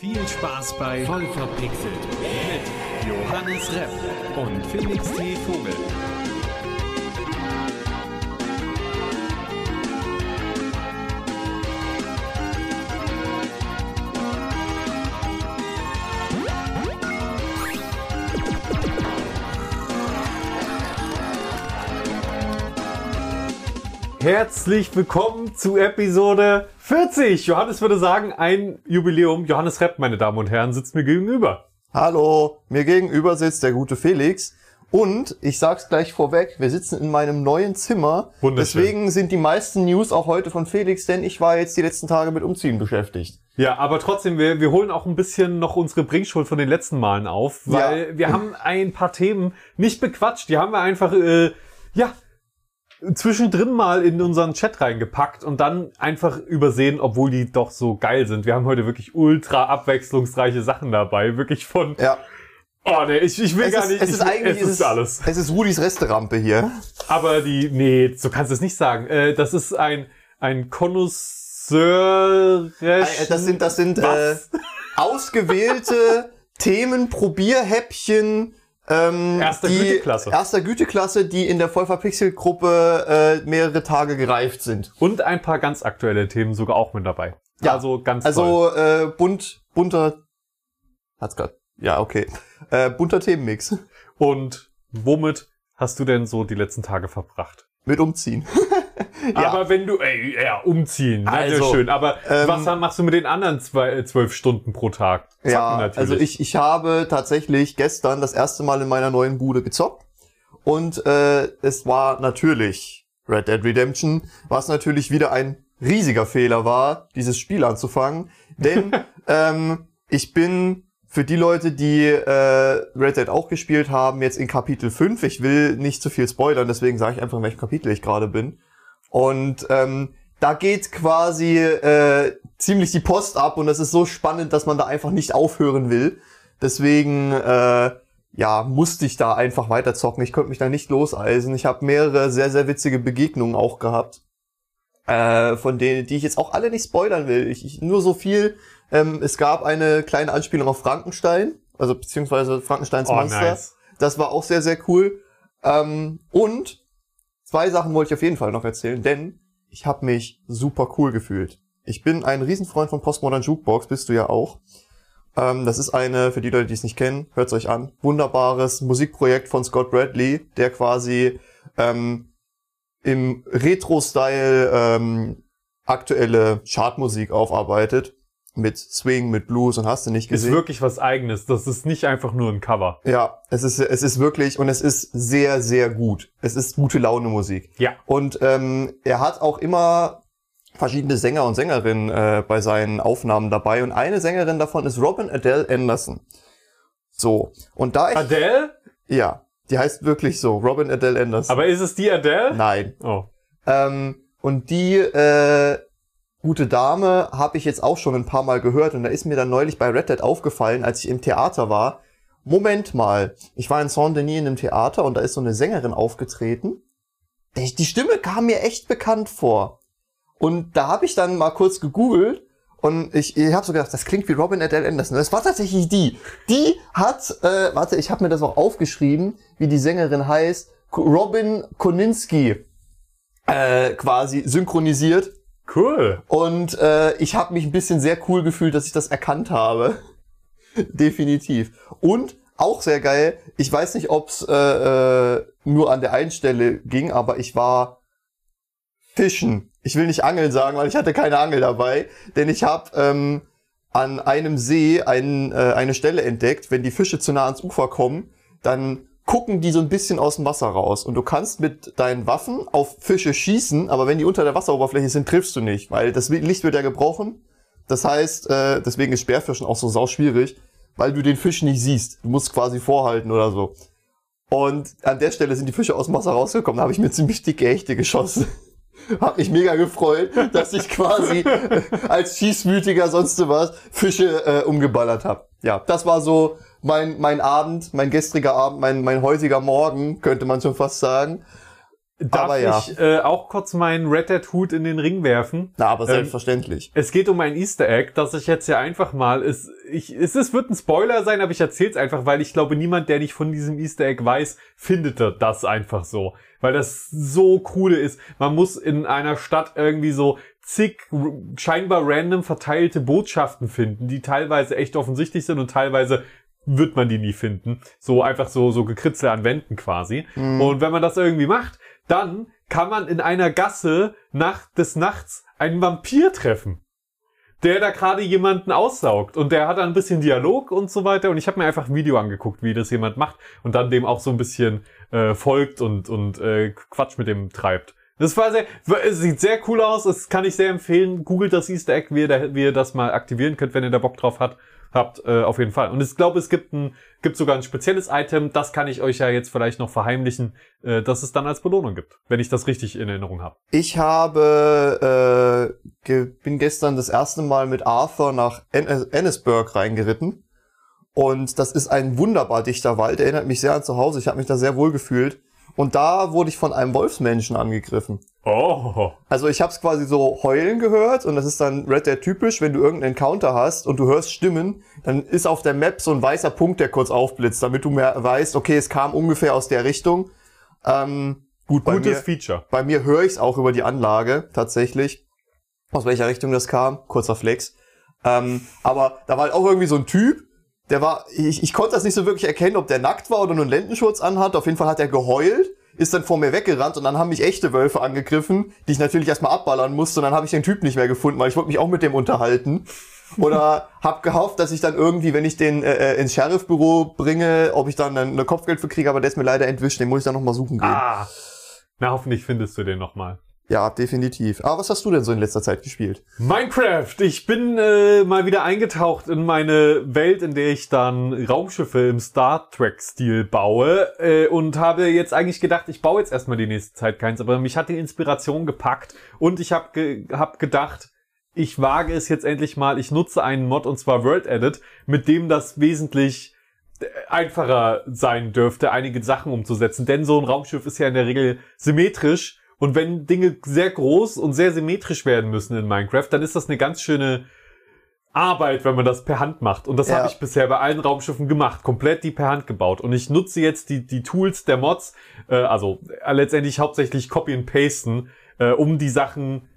Viel Spaß bei Voll verpixelt mit Johannes Repp und Felix T. Vogel. Herzlich willkommen zu Episode 40. Johannes würde sagen, ein Jubiläum. Johannes Repp, meine Damen und Herren, sitzt mir gegenüber. Hallo, mir gegenüber sitzt der gute Felix. Und ich sag's gleich vorweg, wir sitzen in meinem neuen Zimmer. Wunderschön. Deswegen sind die meisten News auch heute von Felix, denn ich war jetzt die letzten Tage mit Umziehen beschäftigt. Ja, aber trotzdem, wir, wir holen auch ein bisschen noch unsere Bringschuld von den letzten Malen auf, weil Ja. wir haben ein paar Themen nicht bequatscht. Die haben wir einfach, äh, ja, zwischendrin mal in unseren Chat reingepackt und dann einfach übersehen, obwohl die doch so geil sind. Wir haben heute wirklich ultra abwechslungsreiche Sachen dabei. Wirklich von, Ja. oh nee, ich, ich will Es gar ist, nicht. es ist eigentlich es ist alles. Es ist Rudis Resterampe hier. Aber die, nee, so kannst du es nicht sagen. Äh, das ist ein, ein Connoisseur. Äh, Das sind, das sind äh, ausgewählte Themen, Probierhäppchen. Ähm, Erster die, Güteklasse. Erster Güteklasse, die in der Vollverpixel-Gruppe äh, mehrere Tage gereift sind. Und ein paar ganz aktuelle Themen sogar auch mit dabei. Ja, also ganz toll. Also äh, bunt, bunter. Hat's grad. Ja, okay. Äh, bunter Themenmix. Und womit hast du denn so die letzten Tage verbracht? Mit Umziehen. Ja. Aber wenn du, ey, ja, umziehen, ne, Also, sehr schön. Aber ähm, was machst du mit den anderen zwei, äh, zwölf Stunden pro Tag? Zocken ja, natürlich. also ich, ich habe tatsächlich gestern das erste Mal in meiner neuen Bude gezockt. Und äh, es war natürlich Red Dead Redemption, was natürlich wieder ein riesiger Fehler war, dieses Spiel anzufangen. Denn ähm, ich bin für die Leute, die äh, Red Dead auch gespielt haben, jetzt in Kapitel 5. Ich will nicht zu viel spoilern, deswegen sage ich einfach, in welchem Kapitel ich gerade bin. Und ähm, da geht quasi äh, ziemlich die Post ab und es ist so spannend, dass man da einfach nicht aufhören will. Deswegen äh, ja musste ich da einfach weiterzocken. Ich konnte mich da nicht loseisen. Ich habe mehrere sehr sehr witzige Begegnungen auch gehabt, äh, von denen die ich jetzt auch alle nicht spoilern will. Ich, ich nur so viel. Ähm, es gab eine kleine Anspielung auf Frankenstein, also beziehungsweise Frankensteins oh, Monster. nice. Das war auch sehr, sehr cool. Ähm, und zwei Sachen wollte ich auf jeden Fall noch erzählen, denn ich habe mich super cool gefühlt. Ich bin ein Riesenfreund von Postmodern Jukebox, bist du ja auch. Ähm, das ist eine, für die Leute, die es nicht kennen, hört's euch an, wunderbares Musikprojekt von Scott Bradley, der quasi ähm, im Retro-Style ähm, aktuelle Chartmusik aufarbeitet. Mit Swing, mit Blues und hast du nicht Ist gesehen. wirklich was eigenes. Das ist nicht einfach nur ein Cover. Ja, es ist, es ist wirklich, und es ist sehr, sehr gut. Es ist gute Laune Musik. Ja. Und ähm, er hat auch immer verschiedene Sänger und Sängerinnen äh, bei seinen Aufnahmen dabei. Und eine Sängerin davon ist Robin Adele Anderson. So. Und da ich, Adele? ja, die heißt wirklich so, Robin Adele Anderson. Aber ist es die Adele? Nein. Oh. Ähm, und die äh, gute Dame habe ich jetzt auch schon ein paar Mal gehört und da ist mir dann neulich bei Red Dead aufgefallen, als ich im Theater war. Moment mal, ich war in Saint-Denis in einem Theater und da ist so eine Sängerin aufgetreten. Die Stimme kam mir echt bekannt vor. Und da habe ich dann mal kurz gegoogelt und ich, ich habe so gedacht, das klingt wie Robin Adele Anderson. Das war tatsächlich die. Die hat, äh, warte, ich habe mir das auch aufgeschrieben, wie die Sängerin heißt. Robin Koninski äh, quasi synchronisiert. Cool. Und äh, ich habe mich ein bisschen sehr cool gefühlt, dass ich das erkannt habe. Definitiv. Und auch sehr geil, ich weiß nicht, ob's äh, äh, nur an der einen Stelle ging, aber ich war fischen. Ich will nicht angeln sagen, weil ich hatte keine Angel dabei, denn ich habe ähm, an einem See ein, äh, eine Stelle entdeckt, wenn die Fische zu nah ans Ufer kommen, dann gucken die so ein bisschen aus dem Wasser raus und du kannst mit deinen Waffen auf Fische schießen, aber wenn die unter der Wasseroberfläche sind, triffst du nicht, weil das Licht wird ja gebrochen. Das heißt, äh, deswegen ist Speerfischen auch so sau schwierig, weil du den Fisch nicht siehst. Du musst quasi vorhalten oder so. Und an der Stelle sind die Fische aus dem Wasser rausgekommen. Da habe ich mir ziemlich dicke Hechte geschossen. Hab mich mega gefreut, dass ich quasi äh, als Schießmütiger sonst was Fische äh, umgeballert habe. Ja, das war so mein, mein Abend, mein gestriger Abend, mein, mein heutiger Morgen, könnte man schon fast sagen. Darf aber ja. ich äh, auch kurz meinen Red Dead Hut in den Ring werfen? Na, aber Ähm, selbstverständlich. Es geht um ein Easter Egg, das ich jetzt ja einfach mal, es, ich, es, es wird ein Spoiler sein, aber ich erzähle es einfach, weil ich glaube, niemand, der nicht von diesem Easter Egg weiß, findet das einfach so. Weil das so coole ist. Man muss in einer Stadt irgendwie so zig scheinbar random verteilte Botschaften finden, die teilweise echt offensichtlich sind und teilweise wird man die nie finden. So einfach so, so gekritzel an Wänden quasi. Und wenn man das irgendwie macht, dann kann man in einer Gasse nach des Nachts einen Vampir treffen der da gerade jemanden aussaugt und der hat dann ein bisschen Dialog und so weiter und ich habe mir einfach ein Video angeguckt, wie das jemand macht und dann dem auch so ein bisschen äh, folgt und und äh, Quatsch mit dem treibt. Das war sehr, es sieht sehr cool aus, das kann ich sehr empfehlen. Googelt das Easter Egg, wie ihr, da, wie ihr das mal aktivieren könnt, wenn ihr da Bock drauf habt. Habt, äh, auf jeden Fall. Und ich glaube, es gibt ein, gibt sogar ein spezielles Item, das kann ich euch ja jetzt vielleicht noch verheimlichen, äh, dass es dann als Belohnung gibt, wenn ich das richtig in Erinnerung habe. Ich habe, äh, ge bin gestern das erste Mal mit Arthur nach äh, Ennisburg reingeritten. Und das ist ein wunderbar dichter Wald, erinnert mich sehr an zu Hause. Ich habe mich da sehr wohl gefühlt. Und da wurde ich von einem Wolfsmenschen angegriffen. Oh, Also ich habe es quasi so heulen gehört und das ist dann Red Dead typisch, wenn du irgendeinen Encounter hast und du hörst Stimmen, dann ist auf der Map so ein weißer Punkt, der kurz aufblitzt, damit du mehr weißt, okay, es kam ungefähr aus der Richtung. Ähm, gut, bei gutes mir, Feature. bei mir höre ich es auch über die Anlage tatsächlich, aus welcher Richtung das kam, kurzer Flex. Ähm, aber da war halt auch irgendwie so ein Typ, der war, ich, ich konnte das nicht so wirklich erkennen, ob der nackt war oder nur einen Lendenschutz anhat. Auf jeden Fall hat er geheult, ist dann vor mir weggerannt und dann haben mich echte Wölfe angegriffen, die ich natürlich erstmal abballern musste und dann habe ich den Typ nicht mehr gefunden, weil ich wollte mich auch mit dem unterhalten. Oder hab gehofft, dass ich dann irgendwie, wenn ich den äh, äh, ins Sheriffbüro bringe, ob ich dann eine Kopfgeld für kriege, aber der ist mir leider entwischt, den muss ich dann nochmal suchen gehen. Ah. Na, hoffentlich findest du den nochmal. Ja, definitiv. Aber was hast du denn so in letzter Zeit gespielt? Minecraft. Ich bin äh, mal wieder eingetaucht in meine Welt, in der ich dann Raumschiffe im Star Trek-Stil baue äh, und habe jetzt eigentlich gedacht, ich baue jetzt erstmal die nächste Zeit keins, aber mich hat die Inspiration gepackt und ich habe ge hab gedacht, ich wage es jetzt endlich mal, ich nutze einen Mod und zwar World Edit, mit dem das wesentlich äh, einfacher sein dürfte, einige Sachen umzusetzen. Denn so ein Raumschiff ist ja in der Regel symmetrisch. Und wenn Dinge sehr groß und sehr symmetrisch werden müssen in Minecraft, dann ist das eine ganz schöne Arbeit, wenn man das per Hand macht. Und das Ja. habe ich bisher bei allen Raumschiffen gemacht, komplett die per Hand gebaut. Und ich nutze jetzt die, die Tools der Mods, äh, also äh, letztendlich hauptsächlich Copy and Pasten, äh, um die Sachen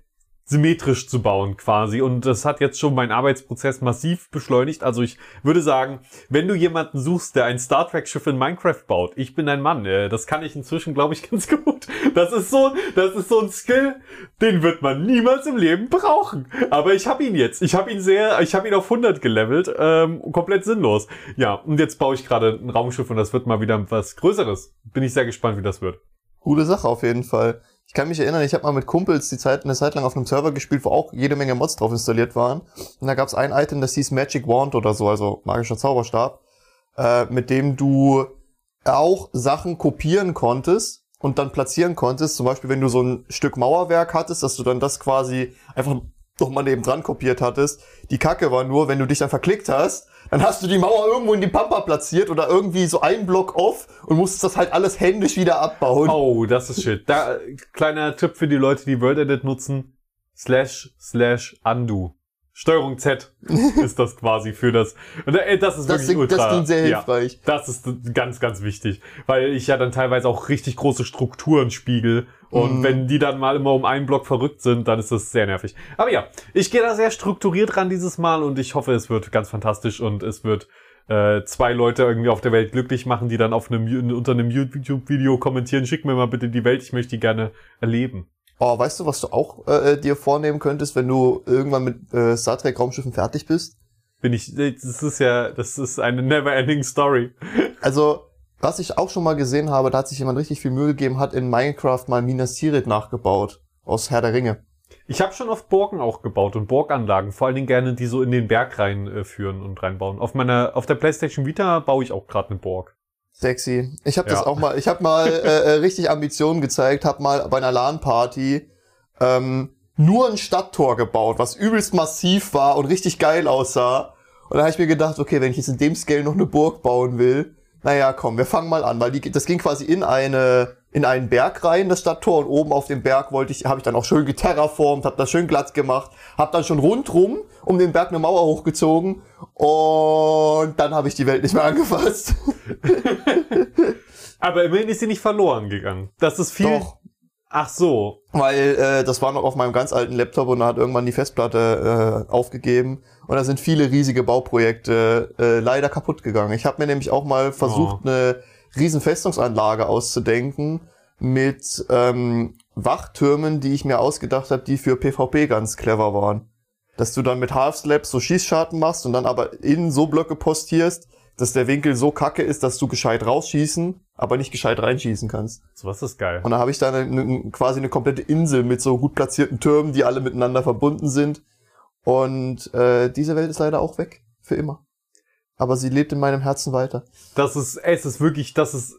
symmetrisch zu bauen quasi. Und das hat jetzt schon meinen Arbeitsprozess massiv beschleunigt. Also ich würde sagen, wenn du jemanden suchst, der ein Star Trek Schiff in Minecraft baut, ich bin ein Mann. Äh, das kann ich inzwischen, glaube ich, ganz gut. Das ist so, das ist so ein Skill, den wird man niemals im Leben brauchen. Aber ich habe ihn jetzt. Ich habe ihn sehr, ich habe ihn auf 100 gelevelt. Ähm, komplett sinnlos. Ja, und jetzt baue ich gerade ein Raumschiff und das wird mal wieder was Größeres. Bin ich sehr gespannt, wie das wird. Coole Sache auf jeden Fall. Ich kann mich erinnern, ich habe mal mit Kumpels die Zeit, eine Zeit lang auf einem Server gespielt, wo auch jede Menge Mods drauf installiert waren. Und da gab es ein Item, das hieß Magic Wand oder so, also magischer Zauberstab, äh, mit dem du auch Sachen kopieren konntest und dann platzieren konntest. Zum Beispiel, wenn du so ein Stück Mauerwerk hattest, dass du dann das quasi einfach nochmal neben dran kopiert hattest. Die Kacke war nur, wenn du dich dann verklickt hast, dann hast du die Mauer irgendwo in die Pampa platziert oder irgendwie so ein Block off und musstest das halt alles händisch wieder abbauen. Oh, das ist shit. Da, kleiner Tipp für die Leute, die World Edit nutzen. Slash, slash, undo. Steuerung Z ist das quasi für das. Und äh, das ist Das wirklich klingt- ultra. das klingt sehr ja, hilfreich. das ist ganz, ganz wichtig. Weil ich ja dann teilweise auch richtig große Strukturen spiegel. Und Mhm. wenn die dann mal immer um einen Block verrückt sind, dann ist das sehr nervig. Aber ja, ich gehe da sehr strukturiert ran dieses Mal und ich hoffe, es wird ganz fantastisch und es wird äh, zwei Leute irgendwie auf der Welt glücklich machen, die dann auf einem, unter einem YouTube-Video kommentieren, schick mir mal bitte die Welt, ich möchte die gerne erleben. Oh, weißt du, was du auch äh, dir vornehmen könntest, wenn du irgendwann mit äh, Star Trek Raumschiffen fertig bist? Bin ich, das ist ja, das ist eine never-ending Story. Also, was ich auch schon mal gesehen habe, da hat sich jemand richtig viel Mühe gegeben, hat in Minecraft mal Minas Tirith nachgebaut. Aus Herr der Ringe. Ich habe schon oft Burgen auch gebaut und Burganlagen, vor allen Dingen gerne, die so in den Berg reinführen äh, und reinbauen. Auf meiner, auf der PlayStation Vita baue ich auch gerade eine Burg. Sexy. Ich habe das Ja. auch mal, ich habe mal äh, äh, richtig Ambitionen gezeigt, habe mal bei einer LAN-Party ähm, nur ein Stadttor gebaut, was übelst massiv war und richtig geil aussah. Und dann habe ich mir gedacht, okay, wenn ich jetzt in dem Scale noch eine Burg bauen will, naja, komm, wir fangen mal an, weil die, das ging quasi in eine in einen Berg rein, das Stadttor, und oben auf dem Berg wollte ich, habe ich dann auch schön geterraformt, habe das schön glatt gemacht, habe dann schon rundrum um den Berg eine Mauer hochgezogen und dann habe ich die Welt nicht mehr angefasst. Aber immerhin ist sie nicht verloren gegangen. Das ist viel. Doch. Ach so. Weil äh, das war noch auf meinem ganz alten Laptop und da hat irgendwann die Festplatte äh, aufgegeben und da sind viele riesige Bauprojekte äh, leider kaputt gegangen. Ich habe mir nämlich auch mal versucht, Oh. eine riesen Festungsanlage auszudenken mit ähm, Wachtürmen, die ich mir ausgedacht habe, die für PvP ganz clever waren. Dass du dann mit Half-Slaps so Schießscharten machst und dann aber innen so Blöcke postierst, dass der Winkel so kacke ist, dass du gescheit rausschießen, aber nicht gescheit reinschießen kannst. So was ist geil. Und da habe ich dann eine, eine, quasi eine komplette Insel mit so gut platzierten Türmen, die alle miteinander verbunden sind. Und äh, diese Welt ist leider auch weg. Für immer. Aber sie lebt in meinem Herzen weiter. Das ist, es ist wirklich, das ist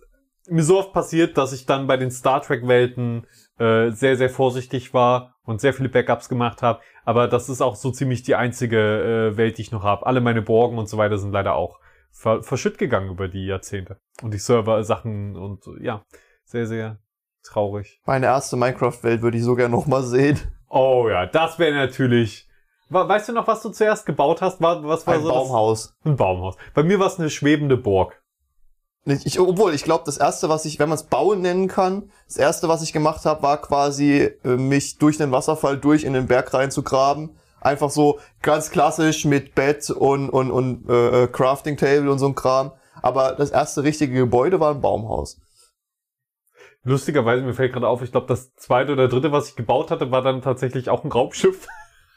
mir so oft passiert, dass ich dann bei den Star Trek Welten äh, sehr, sehr vorsichtig war und sehr viele Backups gemacht habe. Aber das ist auch so ziemlich die einzige äh, Welt, die ich noch habe. Alle meine Borgen und so weiter sind leider auch ver verschütt gegangen über die Jahrzehnte. Und die Server-Sachen und ja, sehr, sehr traurig. Meine erste Minecraft-Welt würde ich so gerne nochmal sehen. Oh ja, das wäre natürlich. We- Weißt du noch, was du zuerst gebaut hast? War, was war Ein so das- Baumhaus. Ein Baumhaus. Bei mir war es eine schwebende Burg. Ich, obwohl, ich glaube, das erste, was ich, wenn man es bauen nennen kann, das erste, was ich gemacht habe, war quasi, äh, mich durch den Wasserfall durch in den Berg rein zu graben. Einfach so ganz klassisch mit Bett und, und, und äh, äh, Crafting Table und so ein Kram. Aber das erste richtige Gebäude war ein Baumhaus. Lustigerweise, mir fällt gerade auf, ich glaube, das zweite oder dritte, was ich gebaut hatte, war dann tatsächlich auch ein Raumschiff.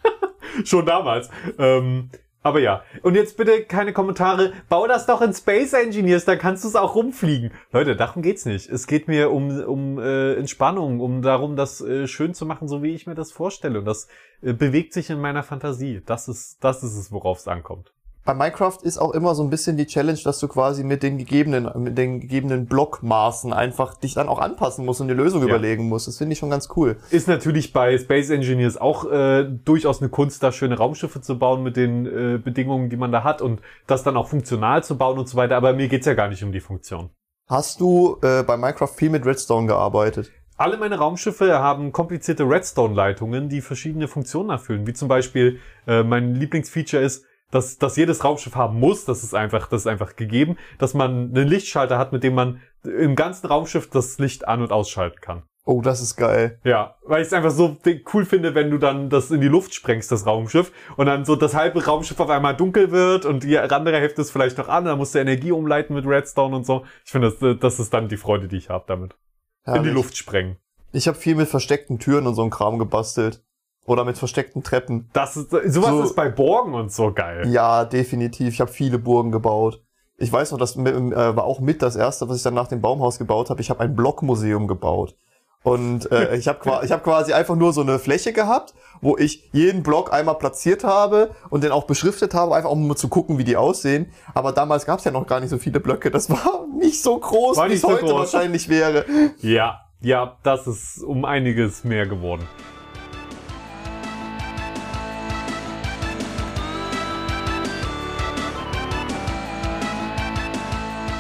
Schon damals. Ähm, aber ja. Und jetzt bitte keine Kommentare. Bau das doch in Space Engineers, da kannst du es auch rumfliegen. Leute, darum geht's nicht. Es geht mir um, um äh, Entspannung, um darum, das äh, schön zu machen, so wie ich mir das vorstelle. Und das äh, bewegt sich in meiner Fantasie. Das ist, das ist es, worauf es ankommt. Bei Minecraft ist auch immer so ein bisschen die Challenge, dass du quasi mit den gegebenen, mit den gegebenen Blockmaßen einfach dich dann auch anpassen musst und eine Lösung Ja. überlegen musst. Das finde ich schon ganz cool. Ist natürlich bei Space Engineers auch äh, durchaus eine Kunst, da schöne Raumschiffe zu bauen mit den äh, Bedingungen, die man da hat und das dann auch funktional zu bauen und so weiter. Aber mir geht's ja gar nicht um die Funktion. Hast du äh, bei Minecraft viel mit Redstone gearbeitet? Alle meine Raumschiffe haben komplizierte Redstone-Leitungen, die verschiedene Funktionen erfüllen. Wie zum Beispiel äh, mein Lieblingsfeature ist, dass, dass jedes Raumschiff haben muss, das ist einfach, das ist einfach gegeben, dass man einen Lichtschalter hat, mit dem man im ganzen Raumschiff das Licht an- und ausschalten kann. Oh, das ist geil. Ja, weil ich es einfach so cool finde, wenn du dann das in die Luft sprengst, das Raumschiff, und dann so das halbe Raumschiff auf einmal dunkel wird und die andere Hälfte ist vielleicht noch an, dann musst du Energie umleiten mit Redstone und so. Ich finde, das, das ist dann die Freude, die ich habe damit. In die Herrlich. Luft sprengen. Ich habe viel mit versteckten Türen und so ein Kram gebastelt. Oder mit versteckten Treppen. Das ist, sowas So- ist bei Borgen und so geil. Ja, definitiv. Ich habe viele Burgen gebaut. Ich weiß noch, das äh, war auch mit das erste, was ich dann nach dem Baumhaus gebaut habe. Ich habe ein Blockmuseum gebaut. Und äh, ich habe ich hab quasi einfach nur so eine Fläche gehabt, wo ich jeden Block einmal platziert habe und den auch beschriftet habe, einfach um nur zu gucken, wie die aussehen. Aber damals gab es ja noch gar nicht so viele Blöcke. Das war nicht so groß, wie es so heute groß. wahrscheinlich wäre. Ja, ja, das ist um einiges mehr geworden.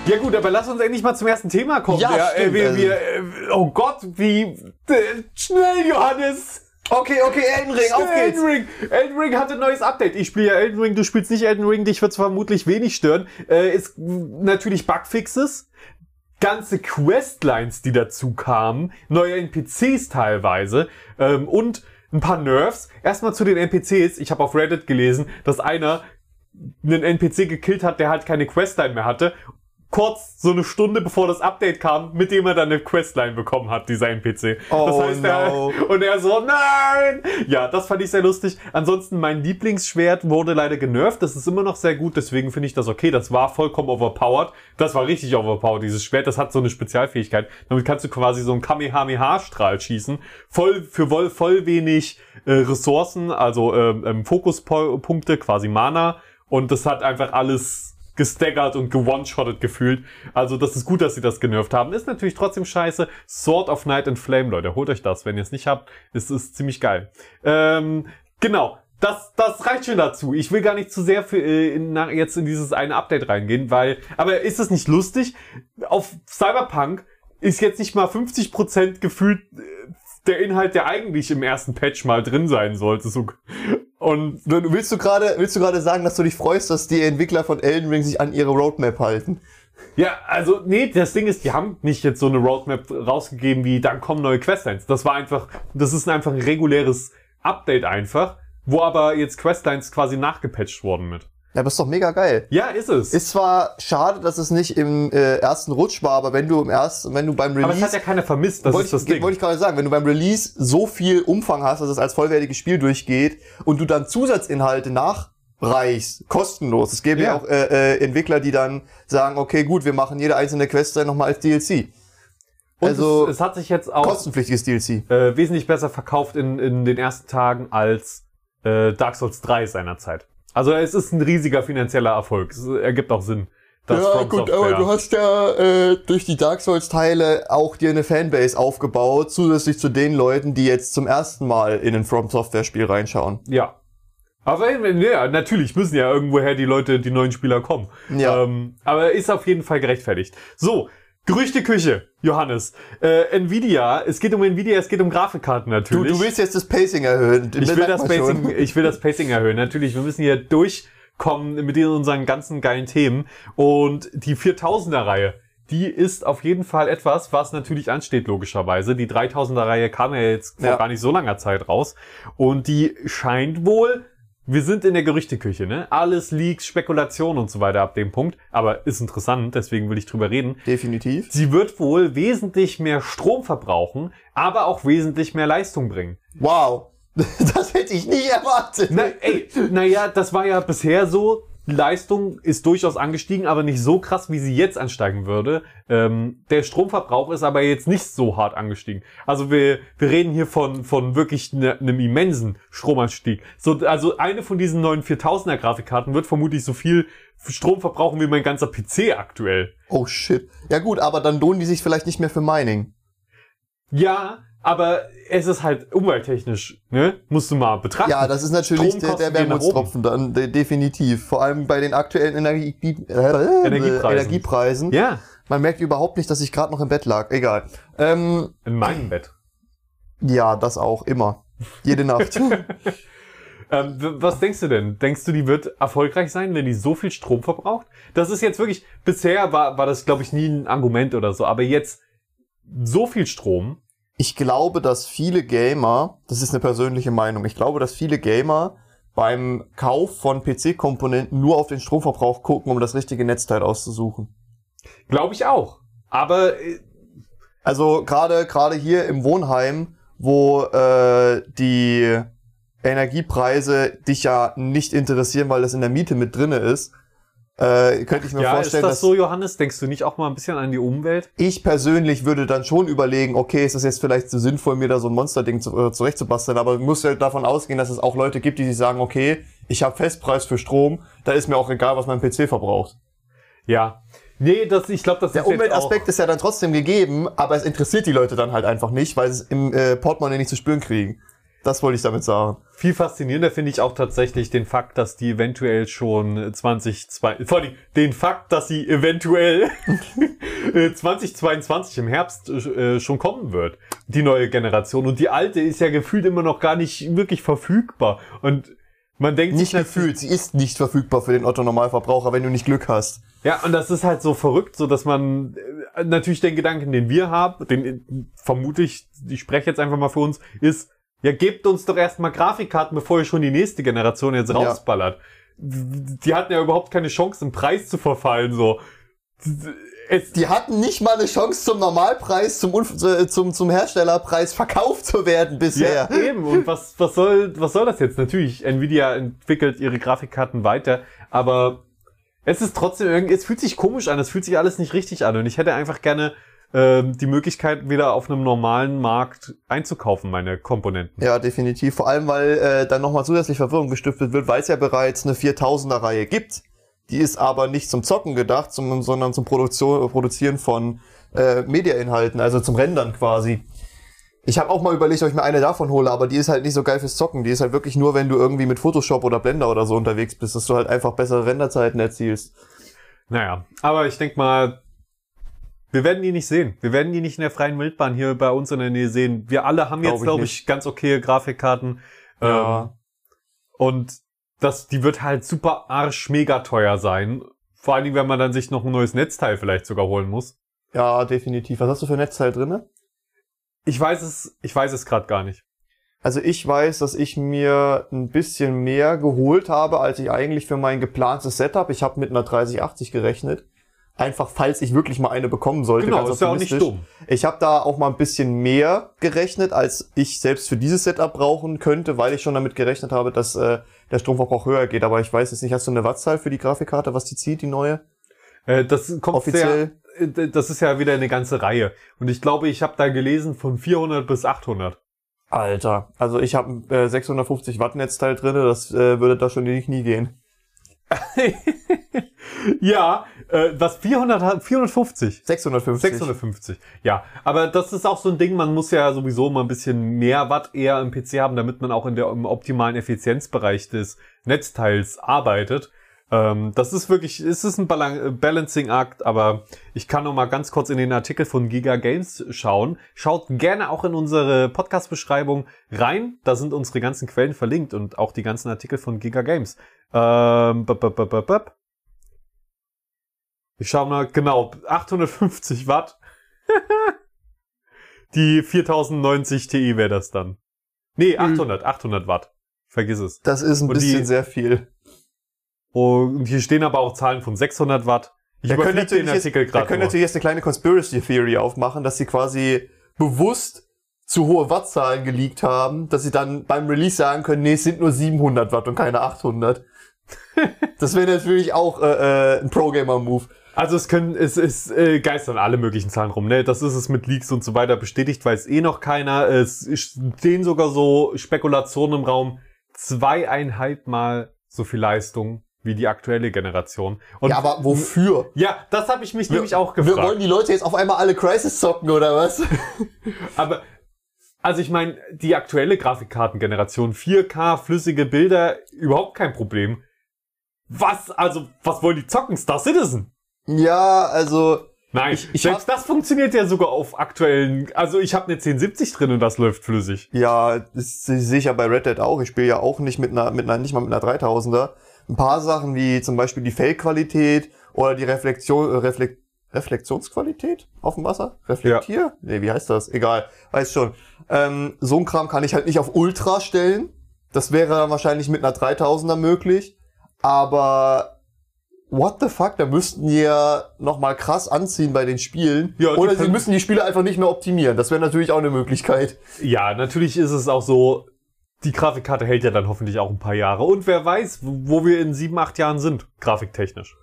Ja gut, aber lass uns endlich mal zum ersten Thema kommen. Ja, äh, stimmt, wir, also- wir, äh, oh Gott, wie äh, schnell, Johannes! Okay, okay, Elden Ring, auf geht's. Elden Ring. Elden Ring hatte ein neues Update. Ich spiele ja Elden Ring, du spielst nicht Elden Ring, dich wird vermutlich wenig stören. Äh, ist natürlich Bugfixes, ganze Questlines, die dazu kamen, neue NPCs teilweise ähm, und ein paar Nerfs. Erstmal zu den NPCs. Ich habe auf Reddit gelesen, dass einer einen NPC gekillt hat, der halt keine Questline mehr hatte. Kurz, so eine Stunde bevor das Update kam, mit dem er dann eine Questline bekommen hat, dieser NPC. Oh, das heißt, no. er, und er so, nein! Ja, das fand ich sehr lustig. Ansonsten, mein Lieblingsschwert wurde leider genervt. Das ist immer noch sehr gut, deswegen finde ich das okay. Das war vollkommen overpowered. Das war richtig overpowered, dieses Schwert. Das hat so eine Spezialfähigkeit. Damit kannst du quasi so einen Kamehameha-Strahl schießen. Voll, für voll, voll wenig äh, Ressourcen, also ähm, ähm, Fokuspunkte, quasi Mana. Und das hat einfach alles gestaggert und gewone-shottet gefühlt. Also das ist gut, dass sie das genervt haben. Ist natürlich trotzdem scheiße. Sword of Night and Flame, Leute, holt euch das, wenn ihr es nicht habt. Es ist ziemlich geil. Ähm, genau. Das, das reicht schon dazu. Ich will gar nicht zu sehr für, äh, in, na, jetzt in dieses eine Update reingehen, weil, aber ist es nicht lustig? Auf Cyberpunk ist jetzt nicht mal 50% gefühlt äh, der Inhalt, der eigentlich im ersten Patch mal drin sein sollte. So. Und Willst du gerade, willst du gerade sagen, dass du dich freust, dass die Entwickler von Elden Ring sich an ihre Roadmap halten? ja, also nee, das Ding ist, die haben nicht jetzt so eine Roadmap rausgegeben wie dann kommen neue Questlines. Das war einfach, das ist einfach ein reguläres Update einfach, wo aber jetzt Questlines quasi nachgepatcht wurden mit. Ja, aber ist doch mega geil. Ja, ist es. Ist zwar schade, dass es nicht im äh, ersten Rutsch war, aber wenn du im ersten, wenn du beim aber es hat Release, ja keiner vermisst, das wollte ist das ich, Ding. wollte ich gerade sagen, wenn du beim Release so viel Umfang hast, dass es als vollwertiges Spiel durchgeht und du dann Zusatzinhalte nachreichst, kostenlos. Es gäbe ja, Ja. auch äh, äh, Entwickler, die dann sagen, okay, gut, wir machen jede einzelne Quest dann nochmal als DLC. Und also es, es hat sich jetzt auch kostenpflichtiges DLC. äh, wesentlich besser verkauft in, in den ersten Tagen als äh, Dark Souls 3 seinerzeit. Also es ist ein riesiger finanzieller Erfolg. Es ergibt auch Sinn. dass Ja, From gut, Software- aber du hast ja äh, durch die Dark Souls-Teile auch dir eine Fanbase aufgebaut, zusätzlich zu den Leuten, die jetzt zum ersten Mal in ein From Software-Spiel reinschauen. Ja. Aber ja, natürlich müssen ja irgendwoher die Leute, die neuen Spieler kommen. Ja. Ähm, aber ist auf jeden Fall gerechtfertigt. So, Gerüchteküche, Johannes. Äh, Nvidia, es geht um Nvidia, es geht um Grafikkarten Du, natürlich. du willst jetzt das Pacing erhöhen. ich will, das man schon. Pacing, ich will das Pacing erhöhen. Natürlich, wir müssen hier durchkommen mit unseren ganzen geilen Themen. Und die 4000er-Reihe, die ist auf jeden Fall etwas, was natürlich ansteht, logischerweise. Die 3000er-Reihe kam ja jetzt vor Ja. gar nicht so langer Zeit raus. Und die scheint wohl, wir sind in der Gerüchteküche, ne? Alles Leaks, Spekulation und so weiter ab dem Punkt. Aber ist interessant, deswegen will ich drüber reden. Definitiv. Sie wird wohl wesentlich mehr Strom verbrauchen, aber auch wesentlich mehr Leistung bringen. Wow. Das hätte ich nicht erwartet. Na, ey, naja, das war ja bisher so. Leistung ist durchaus angestiegen, aber nicht so krass, wie sie jetzt ansteigen würde. Ähm, der Stromverbrauch ist aber jetzt nicht so hart angestiegen. Also wir, wir reden hier von, von wirklich ne, einem immensen Stromanstieg. So, also eine von diesen neuen 4000er Grafikkarten wird vermutlich so viel Strom verbrauchen wie mein ganzer PC aktuell. Oh shit. Ja gut, aber dann lohnen die sich vielleicht nicht mehr für Mining. Ja, aber es ist halt umwelttechnisch, ne? Musst du mal betrachten. Ja, das ist natürlich der, der Wermutstropfen dann, de definitiv. Vor allem bei den aktuellen Energie äh, Energiepreisen. Energiepreisen. Ja, Man merkt überhaupt nicht, dass ich gerade noch im Bett lag. Egal. Ähm, in meinem Bett. ja, das auch, immer. Jede Nacht. Ähm, was denkst du denn? Denkst du, die wird erfolgreich sein, wenn die so viel Strom verbraucht? Das ist jetzt wirklich, bisher war, war das, glaube ich, nie ein Argument oder so, aber jetzt so viel Strom. Ich glaube, dass viele Gamer, das ist eine persönliche Meinung, ich glaube, dass viele Gamer beim Kauf von PC-Komponenten nur auf den Stromverbrauch gucken, um das richtige Netzteil auszusuchen. Glaube ich auch. Aber äh, Also gerade gerade hier im Wohnheim, wo äh, die Energiepreise dich ja nicht interessieren, weil das in der Miete mit drinne ist, äh, könnte ich mir ja, ist vorstellen, das dass so, Johannes? Denkst du nicht auch mal ein bisschen an die Umwelt? ich persönlich würde dann schon überlegen, okay, ist das jetzt vielleicht so sinnvoll, mir da so ein Monsterding zu, äh, zurechtzubasteln, aber du musst ja davon ausgehen, dass es auch Leute gibt, die sich sagen, okay, ich habe Festpreis für Strom, da ist mir auch egal, was mein PC verbraucht. Ja. Nee, das, ich glaube, das Der ist Umweltaspekt ist ja dann trotzdem gegeben, aber es interessiert die Leute dann halt einfach nicht, weil sie es im äh, Portemonnaie nicht zu spüren kriegen. Das wollte ich damit sagen. viel faszinierender finde ich auch tatsächlich den Fakt, dass die eventuell schon 2022, vor allem den Fakt, dass sie eventuell äh, 2022 im Herbst äh, schon kommen wird, die neue Generation. Und die alte ist ja gefühlt immer noch gar nicht wirklich verfügbar. Und man denkt Nicht sich gefühlt, sie ist nicht verfügbar für den Otto-Normalverbraucher, wenn du nicht Glück hast. Ja, und das ist halt so verrückt, so dass man äh, natürlich den Gedanken, den wir haben, den äh, vermute ich, ich spreche jetzt einfach mal für uns, ist, ja, gebt uns doch erstmal Grafikkarten, bevor ihr schon die nächste Generation jetzt Ja. rausballert. Die hatten ja überhaupt keine Chance, im Preis zu verfallen, so. Es, Die hatten nicht mal eine Chance zum Normalpreis, zum, äh, zum, zum Herstellerpreis verkauft zu werden bisher. Ja, eben. Und was, was soll, was soll das jetzt? Natürlich, Nvidia entwickelt ihre Grafikkarten weiter, aber es ist trotzdem irgendwie, es fühlt sich komisch an, es fühlt sich alles nicht richtig an und ich hätte einfach gerne ähm, die Möglichkeit, wieder auf einem normalen Markt einzukaufen, meine Komponenten. Ja, definitiv. Vor allem, weil äh, dann nochmal zusätzlich Verwirrung gestiftet wird, weil es ja bereits eine 4000er-Reihe gibt. Die ist aber nicht zum Zocken gedacht, zum, sondern zum Produktion, Produzieren von äh, Mediainhalten, also zum Rendern quasi. Ich habe auch mal überlegt, ob ich mir eine davon hole, aber die ist halt nicht so geil fürs Zocken. Die ist halt wirklich nur, wenn du irgendwie mit Photoshop oder Blender oder so unterwegs bist, dass du halt einfach bessere Renderzeiten erzielst. Naja, aber ich denk mal, Wir werden die nicht sehen. Wir werden die nicht in der freien Wildbahn hier bei uns in der Nähe sehen. Wir alle haben Glaub jetzt, glaube ich, ganz okay Grafikkarten. Ja. Ähm, und das, die wird halt super arsch mega teuer sein. Vor allen Dingen, wenn man dann sich noch ein neues Netzteil vielleicht sogar holen muss. Ja, definitiv. Was hast du für ein Netzteil drinne? Ich weiß es, ich weiß es gerade gar nicht. Also ich weiß, dass ich mir ein bisschen mehr geholt habe, als ich eigentlich für mein geplantes Setup. Ich habe mit einer 3080 gerechnet. Einfach, falls ich wirklich mal eine bekommen sollte. Genau, ganz ist ja auch nicht dumm. Ich habe da auch mal ein bisschen mehr gerechnet, als ich selbst für dieses Setup brauchen könnte, weil ich schon damit gerechnet habe, dass äh, der Stromverbrauch höher geht. Aber ich weiß jetzt nicht, hast du eine Wattzahl für die Grafikkarte, was die zieht, die neue? Äh, das kommt Offiziell? sehr, äh, das ist ja wieder eine ganze Reihe. Und ich glaube, ich habe da gelesen von 400 bis 800. Alter, also ich habe ein äh, 650 Watt Netzteil drinne, das äh, würde da schon in die Knie gehen. ja, äh, was 400 hat, 450. 650. 650. Ja, aber das ist auch so ein Ding, man muss ja sowieso mal ein bisschen mehr Watt eher im PC haben, damit man auch in der, im optimalen Effizienzbereich des Netzteils arbeitet. Ähm, das ist wirklich, es ist ein Balan Balancing-Akt, aber ich kann noch mal ganz kurz in den Artikel von Giga Games schauen. Schaut gerne auch in unsere Podcast-Beschreibung rein. Da sind unsere ganzen Quellen verlinkt und auch die ganzen Artikel von Giga Games. Ähm, bup, bup, bup. Ich schau mal, genau, 850 Watt. Die 4090 Ti wäre das dann. Nee, 800, 800 Watt. Vergiss es. Das ist ein Und bisschen die- sehr viel. Und hier stehen aber auch Zahlen von 600 Watt. Ich Wir können überfliege den natürlich jetzt, Artikel wir gerade können natürlich jetzt eine kleine Conspiracy Theory aufmachen, dass sie quasi bewusst zu hohe Wattzahlen geleakt haben, dass sie dann beim Release sagen können, nee, es sind nur 700 Watt und keine 800. das wäre natürlich auch äh, äh, ein Pro-Gamer-Move. Also es können, es ist äh, geistern alle möglichen Zahlen rum, ne? Das ist es mit Leaks und so weiter bestätigt, weiß eh noch keiner. Es stehen sogar so Spekulationen im Raum, zweieinhalb Mal so viel Leistung wie die aktuelle Generation. Und ja, aber wofür? ja, das habe ich mich nämlich auch gefragt. Wir wollen die Leute jetzt auf einmal alle Crisis zocken, oder was? Aber, also ich meine, die aktuelle Grafikkartengeneration, 4K, flüssige Bilder, überhaupt kein Problem. Was, also, was wollen die zocken? Star Citizen? ja, also, Nein, Ich- ich selbst das funktioniert ja sogar auf aktuellen, also ich habe eine 1070 drin und das läuft flüssig. Ja, das sehe ich ja bei Red Dead auch. Ich spiele ja auch nicht mit einer, mit einer, nicht mal mit einer 3000er. Ein paar Sachen wie zum Beispiel die Fake-Qualität oder die Reflexion, äh, Reflek Reflexionsqualität auf dem Wasser? Reflektier? Nee, wie heißt das? Egal, weiß schon. Ähm, so ein Kram kann ich halt nicht auf Ultra stellen. Das wäre dann wahrscheinlich mit einer 3000er möglich. Aber what the fuck, da müssten die ja nochmal krass anziehen bei den Spielen. Ja, Oder sie müssen die Spiele einfach nicht mehr optimieren. Das wäre natürlich auch eine Möglichkeit. Ja, natürlich ist es auch so, die Grafikkarte hält ja dann hoffentlich auch ein paar Jahre. Und wer weiß, wo wir in sieben, acht Jahren sind, grafiktechnisch.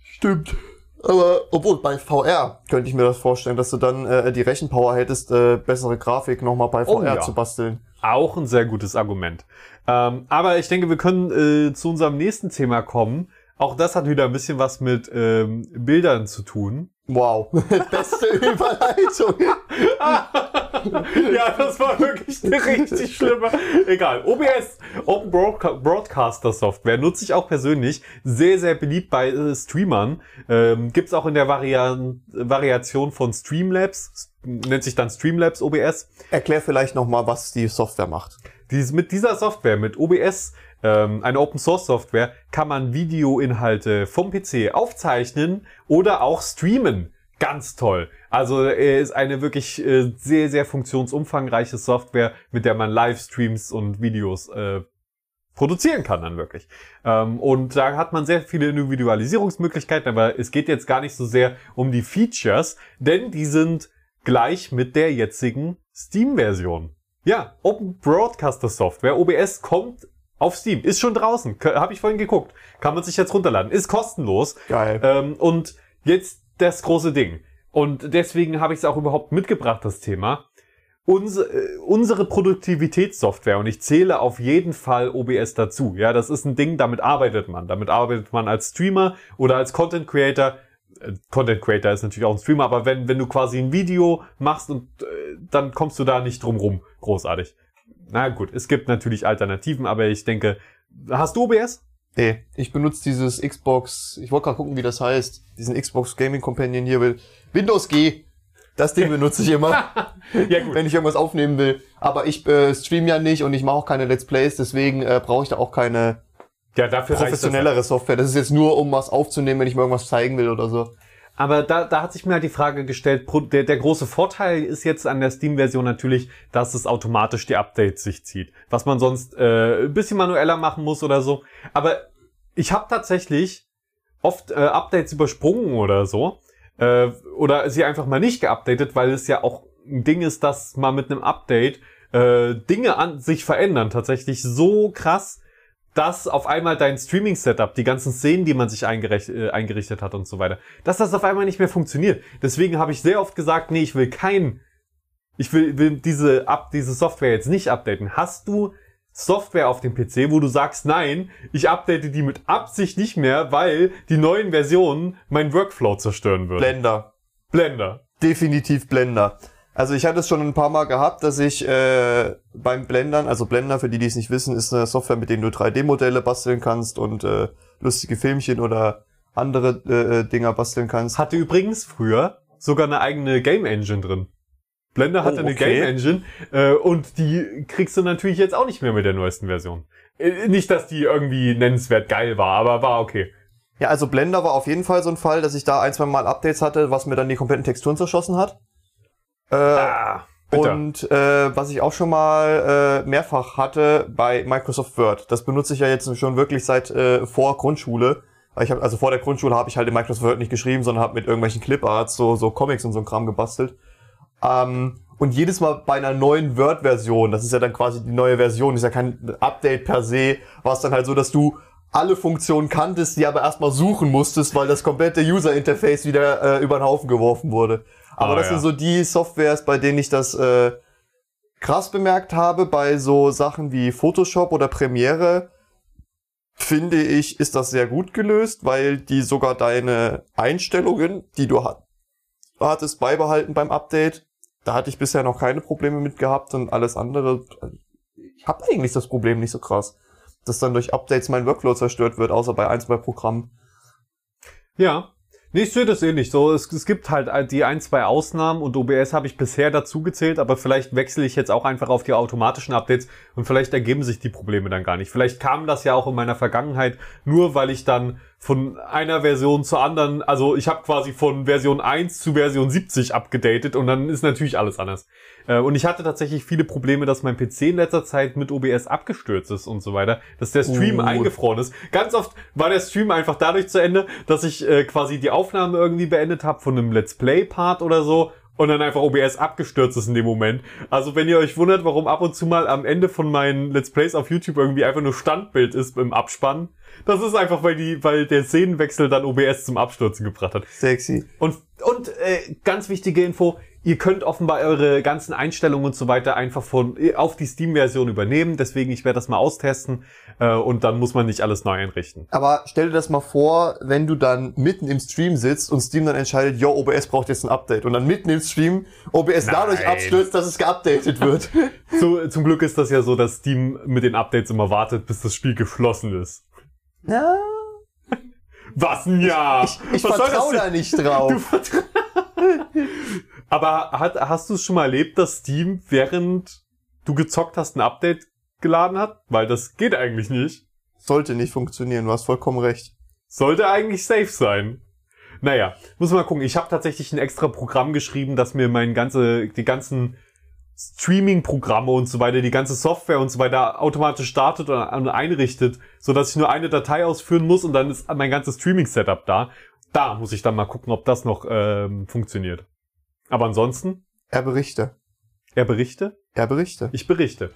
Stimmt. Aber obwohl bei VR könnte ich mir das vorstellen, dass du dann äh, die Rechenpower hättest, äh, bessere Grafik nochmal bei VR Oh ja. zu basteln. Auch ein sehr gutes Argument. Ähm, aber ich denke, wir können äh, zu unserem nächsten Thema kommen. Auch das hat wieder ein bisschen was mit ähm, Bildern zu tun. Wow. Beste Überleitung. ja, das war wirklich eine richtig schlimme. Egal. OBS, Open Broadca Broadcaster Software, nutze ich auch persönlich. Sehr, sehr beliebt bei äh, Streamern. Ähm, gibt's auch in der Varian Variation von Streamlabs. Nennt sich dann Streamlabs OBS. Erklär vielleicht nochmal, was die Software macht. Dies, mit dieser Software, mit OBS, ähm, eine Open Source Software, kann man Videoinhalte vom PC aufzeichnen oder auch streamen. Ganz toll. Also er ist eine wirklich äh, sehr, sehr funktionsumfangreiche Software, mit der man Livestreams und Videos äh, produzieren kann dann wirklich. Ähm, und da hat man sehr viele Individualisierungsmöglichkeiten, aber es geht jetzt gar nicht so sehr um die Features, denn die sind gleich mit der jetzigen Steam-Version. Ja, Open Broadcaster Software, OBS kommt auf Steam, ist schon draußen, habe ich vorhin geguckt, kann man sich jetzt runterladen, ist kostenlos. Geil. Ähm, und jetzt das große Ding. Und deswegen habe ich es auch überhaupt mitgebracht, das Thema. Unse, äh, unsere Produktivitätssoftware, und ich zähle auf jeden Fall OBS dazu. Ja, das ist ein Ding, damit arbeitet man. Damit arbeitet man als Streamer oder als Content Creator. Äh, Content Creator ist natürlich auch ein Streamer, aber wenn, wenn du quasi ein Video machst und äh, dann kommst du da nicht drum rum. Großartig. Na gut, es gibt natürlich Alternativen, aber ich denke, hast du OBS? Nee, ich benutze dieses Xbox, ich wollte gerade gucken, wie das heißt, diesen Xbox Gaming Companion hier will. Windows G. Das Ding benutze ich immer, Ja, gut. wenn ich irgendwas aufnehmen will. Aber ich äh, stream ja nicht und ich mache auch keine Let's Plays, deswegen äh, brauche ich da auch keine Ja, dafür reicht das professionellere Software. Das ist jetzt nur, um was aufzunehmen, wenn ich mir irgendwas zeigen will oder so. Aber da, da hat sich mir halt die Frage gestellt, der, der große Vorteil ist jetzt an der Steam-Version natürlich, dass es automatisch die Updates sich zieht. Was man sonst äh, ein bisschen manueller machen muss oder so. Aber ich habe tatsächlich oft äh, Updates übersprungen oder so. Äh, oder sie einfach mal nicht geupdatet, weil es ja auch ein Ding ist, dass man mit einem Update äh, Dinge an sich verändern. Tatsächlich so krass, dass auf einmal dein Streaming-Setup, die ganzen Szenen, die man sich äh, eingerichtet hat und so weiter, dass das auf einmal nicht mehr funktioniert. Deswegen habe ich sehr oft gesagt, nee, ich will kein, ich will, will diese, ab, diese Software jetzt nicht updaten. Hast du Software auf dem PC, wo du sagst, nein, ich update die mit Absicht nicht mehr, weil die neuen Versionen meinen Workflow zerstören würden? Blender. Blender. Definitiv Blender. Also ich hatte es schon ein paar Mal gehabt, dass ich äh, beim Blendern, also Blender, für die, die es nicht wissen, ist eine Software, mit der du 3D-Modelle basteln kannst und äh, lustige Filmchen oder andere äh, äh, Dinger basteln kannst. Hatte übrigens früher sogar eine eigene Game Engine drin. Blender hatte Oh, eine okay. Game Engine äh, und die kriegst du natürlich jetzt auch nicht mehr mit der neuesten Version. Äh, nicht, dass die irgendwie nennenswert geil war, aber war okay. Ja, also Blender war auf jeden Fall so ein Fall, dass ich da ein, zwei Mal Updates hatte, was mir dann die kompletten Texturen zerschossen hat. Äh, Ah. Und äh, was ich auch schon mal äh, mehrfach hatte bei Microsoft Word. Das benutze ich ja jetzt schon wirklich seit äh, vor Grundschule. Ich hab, also vor der Grundschule habe ich halt in Microsoft Word nicht geschrieben, sondern habe mit irgendwelchen Cliparts so, so Comics und so ein Kram gebastelt. Ähm, und jedes Mal bei einer neuen Word-Version, das ist ja dann quasi die neue Version, ist ja kein Update per se, war es dann halt so, dass du alle Funktionen kanntest, die aber erstmal suchen musstest, weil das komplette User-Interface wieder äh, über den Haufen geworfen wurde. Aber Ah, das ja. sind so die Softwares, bei denen ich das äh, krass bemerkt habe. Bei so Sachen wie Photoshop oder Premiere finde ich, ist das sehr gut gelöst, weil die sogar deine Einstellungen, die du hat, hattest, beibehalten beim Update. Da hatte ich bisher noch keine Probleme mit gehabt und alles andere. Ich habe eigentlich das Problem nicht so krass, dass dann durch Updates mein Workflow zerstört wird, außer bei ein, zwei Programmen. Ja. Nee, ich sehe das ähnlich. So, es, es gibt halt die ein, zwei Ausnahmen und OBS habe ich bisher dazu gezählt, aber vielleicht wechsle ich jetzt auch einfach auf die automatischen Updates und vielleicht ergeben sich die Probleme dann gar nicht. Vielleicht kam das ja auch in meiner Vergangenheit nur, weil ich dann von einer Version zur anderen, also ich habe quasi von Version 1 zu Version 70 abgedatet und dann ist natürlich alles anders. Äh, Und ich hatte tatsächlich viele Probleme, dass mein PC in letzter Zeit mit OBS abgestürzt ist und so weiter, dass der Stream Uh. eingefroren ist. Ganz oft war der Stream einfach dadurch zu Ende, dass ich äh, quasi die Aufnahme irgendwie beendet habe von einem Let's Play Part oder so und dann einfach OBS abgestürzt ist in dem Moment. Also wenn ihr euch wundert, warum ab und zu mal am Ende von meinen Let's Plays auf YouTube irgendwie einfach nur Standbild ist im Abspann, das ist einfach, weil die, weil der Szenenwechsel dann OBS zum Abstürzen gebracht hat. Sexy. Und, und äh, ganz wichtige Info, ihr könnt offenbar eure ganzen Einstellungen und so weiter einfach von auf die Steam-Version übernehmen. Deswegen, ich werde das mal austesten äh, und dann muss man nicht alles neu einrichten. Aber stell dir das mal vor, wenn du dann mitten im Stream sitzt und Steam dann entscheidet, yo, OBS braucht jetzt ein Update. Und dann mitten im Stream OBS dadurch Nein. abstürzt, dass es geupdatet wird. So, zum Glück ist das ja so, dass Steam mit den Updates immer wartet, bis das Spiel geschlossen ist. Ja, Was denn ja? ich ich soll vertraue da nicht drauf. Aber hat, hast du es schon mal erlebt, dass Steam, während du gezockt hast, ein Update geladen hat? Weil das geht eigentlich nicht. Sollte nicht funktionieren, du hast vollkommen recht. Sollte eigentlich safe sein. Naja, muss mal gucken. Ich habe tatsächlich ein extra Programm geschrieben, das mir mein ganze, die ganzen Streaming-Programme und so weiter, die ganze Software und so weiter automatisch startet und einrichtet, so dass ich nur eine Datei ausführen muss und dann ist mein ganzes Streaming-Setup da. Da muss ich dann mal gucken, ob das noch ähm, funktioniert. Aber ansonsten, Er berichte. er berichte, Er berichte. ich berichte.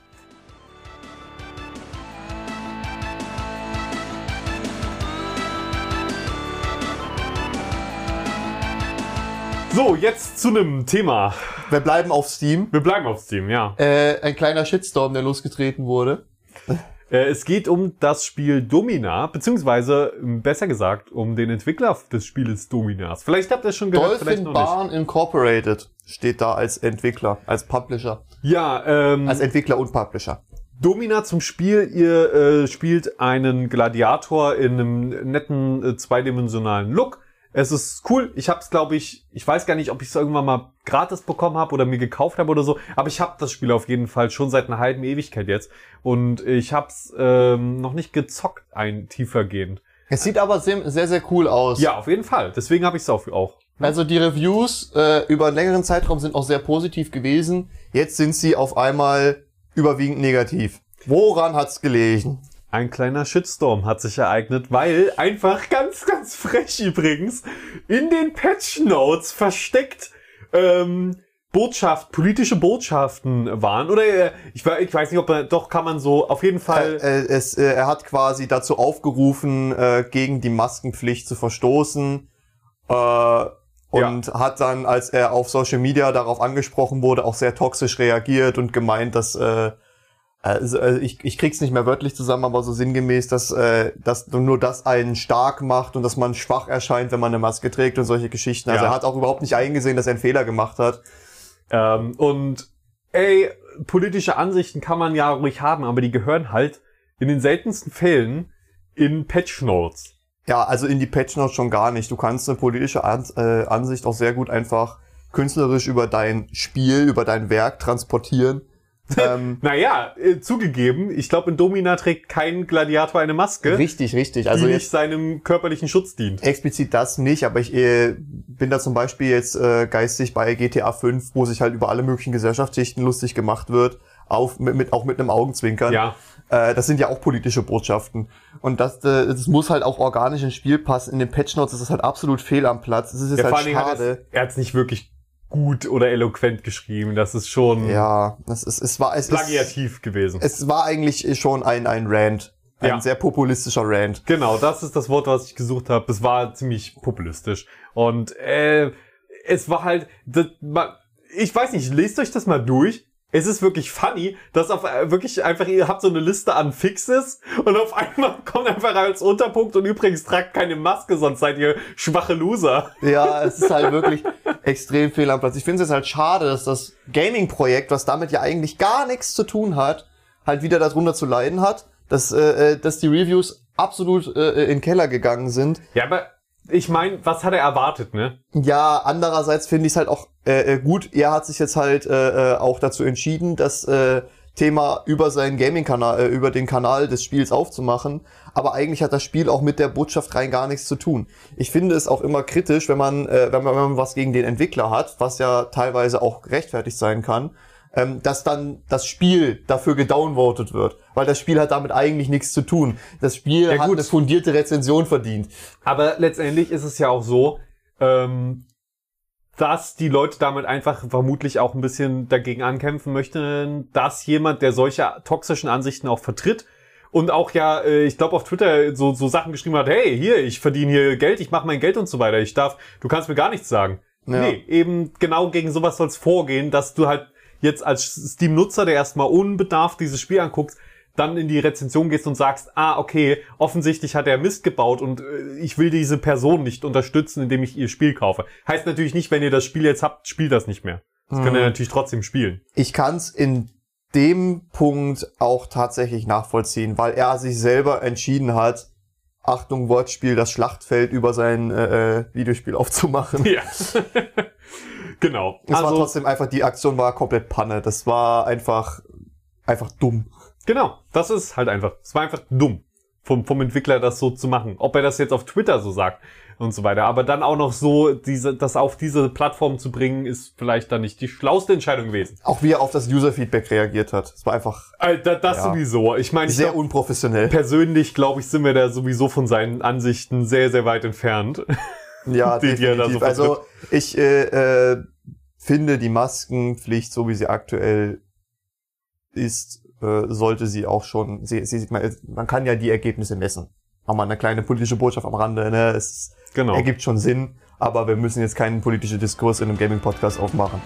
So, jetzt zu einem Thema. Wir bleiben auf Steam. Wir bleiben auf Steam, ja. Äh, ein kleiner Shitstorm, der losgetreten wurde. Äh, es geht um das Spiel Domina, beziehungsweise ähm, besser gesagt um den Entwickler des Spieles Dominas. Vielleicht habt ihr es schon gehört, vielleicht Dolphin noch nicht. Barn Incorporated steht da als Entwickler, als Publisher. Ja, ähm, Als Entwickler und Publisher. Domina zum Spiel. Ihr äh, spielt einen Gladiator in einem netten äh, zweidimensionalen Look. Es ist cool. Ich habe es, glaube ich, ich weiß gar nicht, ob ich es irgendwann mal gratis bekommen habe oder mir gekauft habe oder so, aber ich habe das Spiel auf jeden Fall schon seit einer halben Ewigkeit jetzt und ich habe es ähm, noch nicht gezockt, ein tiefergehend. Es sieht aber sehr, sehr, cool aus. Ja, auf jeden Fall. Deswegen habe ich es auch, auch. Also die Reviews äh, über einen längeren Zeitraum sind auch sehr positiv gewesen. Jetzt sind sie auf einmal überwiegend negativ. Woran hat's gelegen? Ein kleiner Shitstorm hat sich ereignet, weil einfach ganz, ganz frech übrigens in den Patch Notes versteckt ähm, Botschaft, politische Botschaften waren. Oder äh, ich, ich weiß nicht, ob man, doch kann man so auf jeden Fall. Äh, es, äh, er hat quasi dazu aufgerufen, äh, gegen die Maskenpflicht zu verstoßen. Äh, und hat dann, als er auf Social Media darauf angesprochen wurde, auch sehr toxisch reagiert und gemeint, dass also, äh, ich, ich krieg's nicht mehr wörtlich zusammen, aber so sinngemäß, dass, äh, dass nur das einen stark macht und dass man schwach erscheint, wenn man eine Maske trägt und solche Geschichten. Also Ja. er hat auch überhaupt nicht eingesehen, dass er einen Fehler gemacht hat. Ähm, und ey, politische Ansichten kann man ja ruhig haben, aber die gehören halt in den seltensten Fällen in Patch Notes. Ja, also in die Patch Notes schon gar nicht. Du kannst eine politische An äh, Ansicht auch sehr gut einfach künstlerisch über dein Spiel, über dein Werk transportieren. Ähm, Naja, äh, zugegeben, ich glaube, in Domina trägt kein Gladiator eine Maske, richtig, richtig. Also die nicht seinem körperlichen Schutz dient. explizit das nicht, aber ich äh, bin da zum Beispiel jetzt äh, geistig bei GTA 5, wo sich halt über alle möglichen Gesellschaftsschichten lustig gemacht wird, auf, mit, mit, auch mit einem Augenzwinkern. Ja. Äh, das sind ja auch politische Botschaften. Und das, äh, das muss halt auch organisch ins Spiel passen. In den Patch Notes ist das halt absolut fehl am Platz. Es ist jetzt Ja, halt hat schade. es, er hat es nicht wirklich gut oder eloquent geschrieben. Das ist schon Ja, das ist, es war, es ist, plagiativ gewesen. es war eigentlich schon ein, ein Rant. Ein Ja. sehr populistischer Rant. Genau, das ist das Wort, was ich gesucht habe. Es war ziemlich populistisch. Und äh, es war halt, das, ma- ich weiß nicht, lest euch das mal durch. Es ist wirklich funny, dass auf äh, wirklich einfach, ihr habt so eine Liste an Fixes und auf einmal kommt einfach als Unterpunkt und übrigens tragt keine Maske, sonst seid ihr schwache Loser. Ja, es ist halt wirklich extrem fehl am Platz. Ich finde es jetzt halt schade, dass das Gaming-Projekt, was damit ja eigentlich gar nichts zu tun hat, halt wieder darunter zu leiden hat, dass, äh, äh, dass die Reviews absolut äh, in den Keller gegangen sind. Ja, aber ich meine, was hat er erwartet, ne? Ja, andererseits finde ich es halt auch äh, äh, gut. Er hat sich jetzt halt äh, äh, auch dazu entschieden, das äh, Thema über seinen Gaming-Kanal, äh, über den Kanal des Spiels aufzumachen. Aber eigentlich hat das Spiel auch mit der Botschaft rein gar nichts zu tun. Ich finde es auch immer kritisch, wenn man, äh, wenn man, wenn man was gegen den Entwickler hat, was ja teilweise auch gerechtfertigt sein kann, ähm, dass dann das Spiel dafür gedownvotet wird. Weil das Spiel hat damit eigentlich nichts zu tun. Das Spiel Ja, hat eine fundierte Rezension verdient. Aber letztendlich ist es ja auch so, ähm, dass die Leute damit einfach vermutlich auch ein bisschen dagegen ankämpfen möchten, dass jemand, der solche toxischen Ansichten auch vertritt und auch ja, äh, ich glaube auf Twitter so, so Sachen geschrieben hat, hey, hier, ich verdiene hier Geld, ich mache mein Geld und so weiter, ich darf, du kannst mir gar nichts sagen. Ja. Nee, eben genau gegen sowas soll's vorgehen, dass du halt jetzt als Steam-Nutzer, der erstmal unbedarft dieses Spiel anguckst, dann in die Rezension gehst und sagst, ah, okay, offensichtlich hat er Mist gebaut und äh, ich will diese Person nicht unterstützen, indem ich ihr Spiel kaufe. Heißt natürlich nicht, wenn ihr das Spiel jetzt habt, spielt das nicht mehr. Das könnt ihr natürlich trotzdem spielen. ich kann es in dem Punkt auch tatsächlich nachvollziehen, weil er sich selber entschieden hat, Achtung Wortspiel, das Schlachtfeld über sein äh, äh, Videospiel aufzumachen. Ja. genau. Es war Also, trotzdem einfach, die Aktion war komplett Panne. Das war einfach, einfach dumm. genau. Das ist halt einfach, es war einfach dumm vom, vom Entwickler das so zu machen. Ob er das jetzt auf Twitter so sagt und so weiter. Aber dann auch noch so, diese, das auf diese Plattform zu bringen, ist vielleicht dann nicht die schlauste Entscheidung gewesen. Auch wie er auf das User-Feedback reagiert hat. Es war einfach Alter, das Ja. sowieso. Ich meine, ich sehr glaub, unprofessionell. persönlich, glaube ich, sind wir da sowieso von seinen Ansichten sehr, sehr weit entfernt. Ja, die- die da so definitiv. also ich äh, äh, finde die Maskenpflicht, so wie sie aktuell ist, äh, sollte sie auch schon. Sie, sie, man, man kann ja die Ergebnisse messen. Auch mal eine kleine politische Botschaft am Rande. Ne? Es Genau. ergibt schon Sinn, aber wir müssen jetzt keinen politischen Diskurs in einem Gaming-Podcast aufmachen.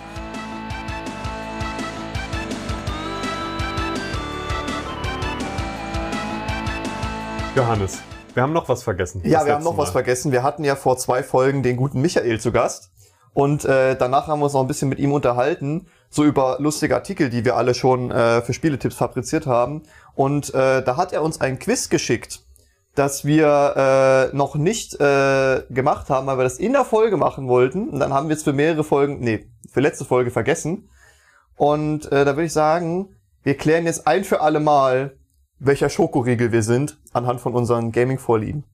Johannes, wir haben noch was vergessen. Ja, wir haben noch was Mal. vergessen. Wir hatten ja vor zwei Folgen den guten Michael zu Gast. Und äh, danach haben wir uns noch ein bisschen mit ihm unterhalten, so über lustige Artikel, die wir alle schon äh, für Spieletipps fabriziert haben. Und äh, da hat er uns ein Quiz geschickt, das wir äh, noch nicht äh, gemacht haben, weil wir das in der Folge machen wollten. Und dann haben wir es für mehrere Folgen, nee, für letzte Folge vergessen. Und äh, da würde ich sagen, wir klären jetzt ein für alle Mal, welcher Schokoriegel wir sind, anhand von unseren Gaming-Vorlieben.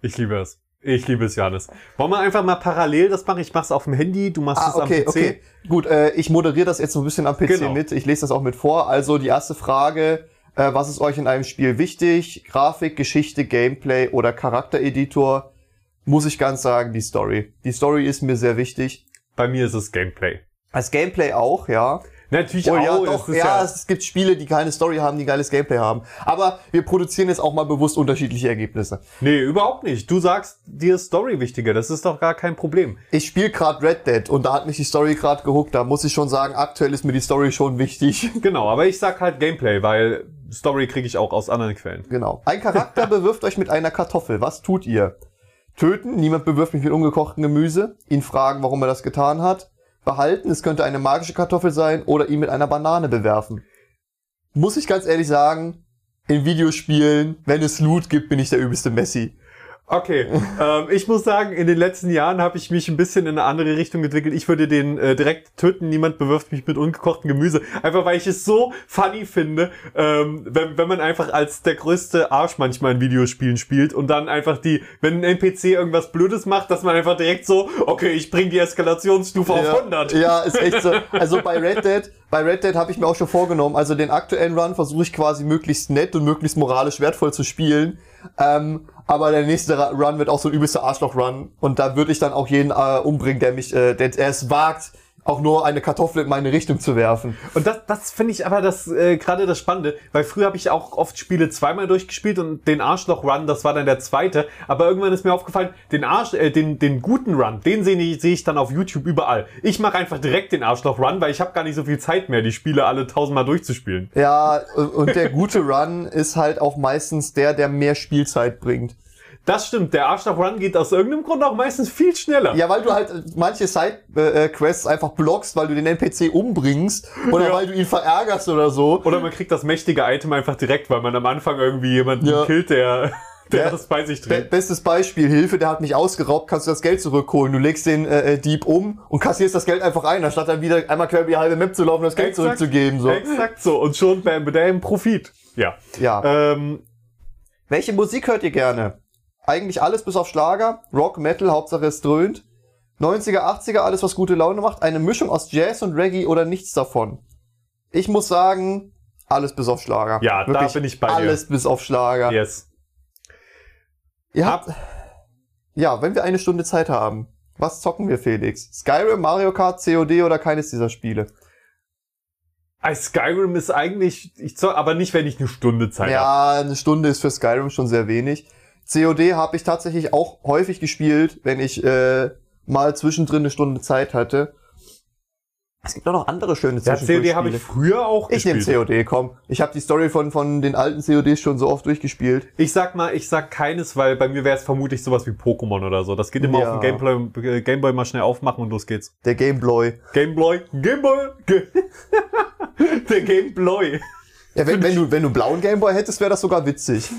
Ich liebe es. Ich liebe es, Janis. Wollen wir einfach mal parallel das machen? Ich mach's auf dem Handy, du machst Ah, es okay, am PC. okay. Gut, äh, ich moderiere das jetzt so ein bisschen am PC Genau. mit. Ich lese das auch mit vor. Also die erste Frage, äh, was ist euch in einem Spiel wichtig? Grafik, Geschichte, Gameplay oder Charaktereditor? Muss ich ganz sagen, die Story. Die Story ist mir sehr wichtig. Bei mir ist es Gameplay. Als Gameplay auch, ja. Natürlich Oh auch. ja, es doch, ist ja, es gibt Spiele, die keine Story haben, die geiles Gameplay haben. Aber wir produzieren jetzt auch mal bewusst unterschiedliche Ergebnisse. Nee, überhaupt nicht. Du sagst, dir ist Story wichtiger. Das ist doch gar kein Problem. Ich spiele gerade Red Dead und da hat mich die Story gerade gehuckt. Da muss ich schon sagen, aktuell ist mir die Story schon wichtig. Genau, aber ich sag halt Gameplay, weil Story kriege ich auch aus anderen Quellen. Genau. Ein Charakter bewirft euch mit einer Kartoffel. Was tut ihr? Töten, niemand bewirft mich mit ungekochtem Gemüse. Ihn fragen, warum er das getan hat. Behalten, es könnte eine magische Kartoffel sein. Oder ihn mit einer Banane bewerfen. Muss ich ganz ehrlich sagen, in Videospielen, wenn es Loot gibt, bin ich der übelste Messi. Okay, ähm, ich muss sagen, in den letzten Jahren habe ich mich ein bisschen in eine andere Richtung entwickelt. Ich würde den äh, direkt töten. Niemand bewirft mich mit ungekochtem Gemüse. Einfach weil ich es so funny finde, ähm, wenn, wenn man einfach als der größte Arsch manchmal in Videospielen spielt und dann einfach die, wenn ein NPC irgendwas Blödes macht, dass man einfach direkt so, okay, ich bring die Eskalationsstufe auf 100. Ja, ist echt so. Also bei Red Dead, bei Red Dead habe ich mir auch schon vorgenommen, also den aktuellen Run versuche ich quasi möglichst nett und möglichst moralisch wertvoll zu spielen. Ähm, aber der nächste Run wird auch so ein übelster Arschloch-Run. Und da würde ich dann auch jeden äh, umbringen, der mich, äh, der es wagt, auch nur eine Kartoffel in meine Richtung zu werfen. Und das, das finde ich aber das äh, gerade das Spannende, weil früher habe ich auch oft Spiele zweimal durchgespielt und den Arschloch Run, das war dann der zweite. Aber irgendwann ist mir aufgefallen, den Arsch, äh, den den guten Run, den sehe ich, sehe ich dann auf YouTube überall. Ich mache einfach direkt den Arschloch Run, weil ich habe gar nicht so viel Zeit mehr, die Spiele alle tausendmal durchzuspielen. Ja, und der gute Run ist halt auch meistens der, der mehr Spielzeit bringt. Das stimmt, der Arschloch Run geht aus irgendeinem Grund auch meistens viel schneller. Ja, weil du halt manche Side-Quests einfach blockst, weil du den NPC umbringst oder Ja. weil du ihn verärgerst oder so. Oder man kriegt das mächtige Item einfach direkt, weil man am Anfang irgendwie jemanden Ja. killt, der der Ja. das bei sich Be trägt. bestes Beispiel, Hilfe, der hat mich ausgeraubt, kannst du das Geld zurückholen. Du legst den äh, äh, Dieb um und kassierst das Geld einfach ein, anstatt dann wieder einmal quer über die halbe Map zu laufen und das Geld Exakt. zurückzugeben. So. Exakt so. Und schon bam, bam, Profit. Ja. Ja. Ähm, Welche Musik hört ihr gerne? Eigentlich alles bis auf Schlager, Rock, Metal, Hauptsache es dröhnt. 90er, 80er, alles was gute Laune macht. Eine Mischung aus Jazz und Reggae oder nichts davon. Ich muss sagen, alles bis auf Schlager. Ja, da bin ich bei dir. Alles bis auf Schlager. yes. Ihr habt, ja, wenn wir eine Stunde Zeit haben, was zocken wir, Felix? Skyrim, Mario Kart, COD oder keines dieser Spiele? Skyrim ist eigentlich, ich zock, aber nicht, wenn ich eine Stunde Zeit habe. Ja, eine Stunde ist für Skyrim schon sehr wenig. COD habe ich tatsächlich auch häufig gespielt, wenn ich äh, mal zwischendrin eine Stunde Zeit hatte. Es gibt auch noch andere schöne Ja, COD habe ich früher auch Ich nehme gespielt. COD, komm. Ich habe die Story von, von den alten CODs schon so oft durchgespielt. Ich sag mal, ich sag keines, weil bei mir wäre es vermutlich sowas wie Pokémon oder so. Das geht immer Ja. auf dem Gameboy, äh, Gameboy mal schnell aufmachen und los geht's. Der Gameboy. Gameboy, Gameboy, der Gameboy. Ja, wenn, wenn, du, wenn du einen blauen Gameboy hättest, wäre das sogar witzig.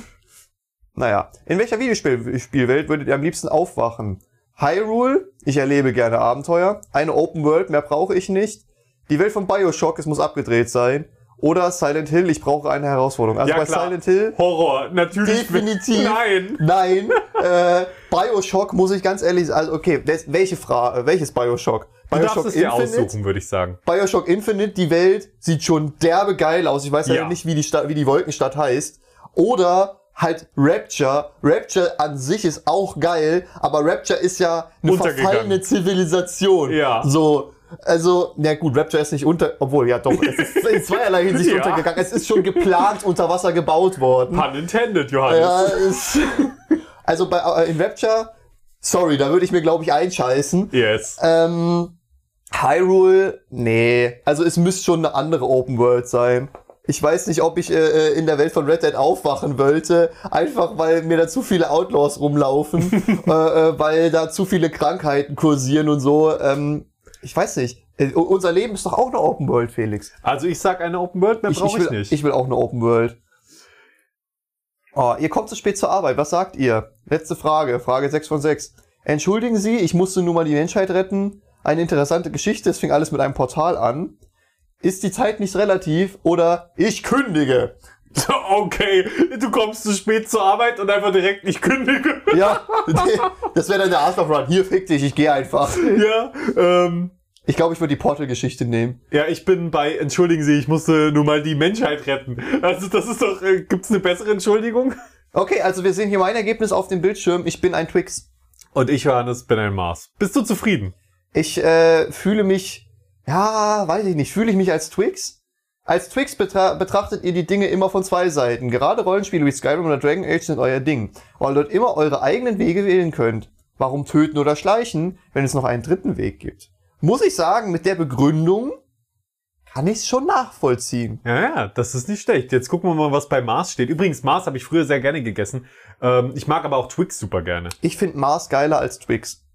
Naja, in welcher Videospielwelt würdet ihr am liebsten aufwachen? Hyrule, ich erlebe gerne Abenteuer. Eine Open World, mehr brauche ich nicht. Die Welt von Bioshock, es muss abgedreht sein. Oder Silent Hill, ich brauche eine Herausforderung. Also Ja, bei klar. Silent Hill, Horror, natürlich. Definitiv. Nein. nein. äh, Bioshock muss ich ganz ehrlich sagen, also okay, welche Frage, welches Bioshock? Du darfst Bioshock es dir aussuchen, würde ich sagen. Bioshock Infinite, die Welt sieht schon derbe geil aus. Ich weiß ja, Ja. nicht, wie die, Stadt, wie die Wolkenstadt heißt. Oder halt Rapture. Rapture an sich ist auch geil, aber Rapture ist ja eine verfallene Zivilisation. Ja. So. Also, na gut, Rapture ist nicht unter, obwohl, ja doch, es ist in zweierlei Hinsicht Ja. untergegangen. Es ist schon geplant unter Wasser gebaut worden. Pun intended, Johannes. Ja, ist, also bei, äh, in Rapture, sorry, da würde ich mir, glaube ich, einscheißen. Yes. Ähm, Hyrule, nee. Also es müsste schon eine andere Open World sein. Ich weiß nicht, ob ich äh, in der Welt von Red Dead aufwachen wollte, einfach weil mir da zu viele Outlaws rumlaufen, äh, äh, weil da zu viele Krankheiten kursieren und so. Ähm, ich weiß nicht. Äh, unser Leben ist doch auch eine Open World, Felix. Also ich sag eine Open World, mehr Ich, ich, brauche ich, will, nicht. ich will auch eine Open World. Oh, ihr kommt zu spät zur Arbeit. Was sagt ihr? Letzte Frage. Frage 6 von 6. Entschuldigen Sie, ich musste nur mal die Menschheit retten. Eine interessante Geschichte. Es fing alles mit einem Portal an. Ist die Zeit nicht relativ oder ich kündige? okay, du kommst zu spät zur Arbeit und einfach direkt nicht kündige. Ja, das wäre dann der Arschloch-Run. Hier, fick dich, ich gehe einfach. ja, ähm, Ich glaube, ich würde die Portal-Geschichte nehmen. ja, ich bin bei, entschuldigen Sie, ich musste nur mal die Menschheit retten. Also das ist doch, äh, gibt's eine bessere Entschuldigung? Okay, also wir sehen hier mein Ergebnis auf dem Bildschirm. Ich bin ein Twix. Und ich, Johannes, bin ein Mars. Bist du zufrieden? Ich äh, fühle mich, ja, weiß ich nicht, fühle ich mich als Twix? Als Twix betra betrachtet ihr die Dinge immer von zwei Seiten. Gerade Rollenspiele wie Skyrim oder Dragon Age sind euer Ding, weil ihr dort immer eure eigenen Wege wählen könnt. Warum töten oder schleichen, wenn es noch einen dritten Weg gibt? Muss ich sagen, mit der Begründung kann ich es schon nachvollziehen. Ja, ja, das ist nicht schlecht. Jetzt gucken wir mal, was bei Mars steht. Übrigens, Mars habe ich früher sehr gerne gegessen. Ähm, ich mag aber auch Twix super gerne. Ich finde Mars geiler als Twix.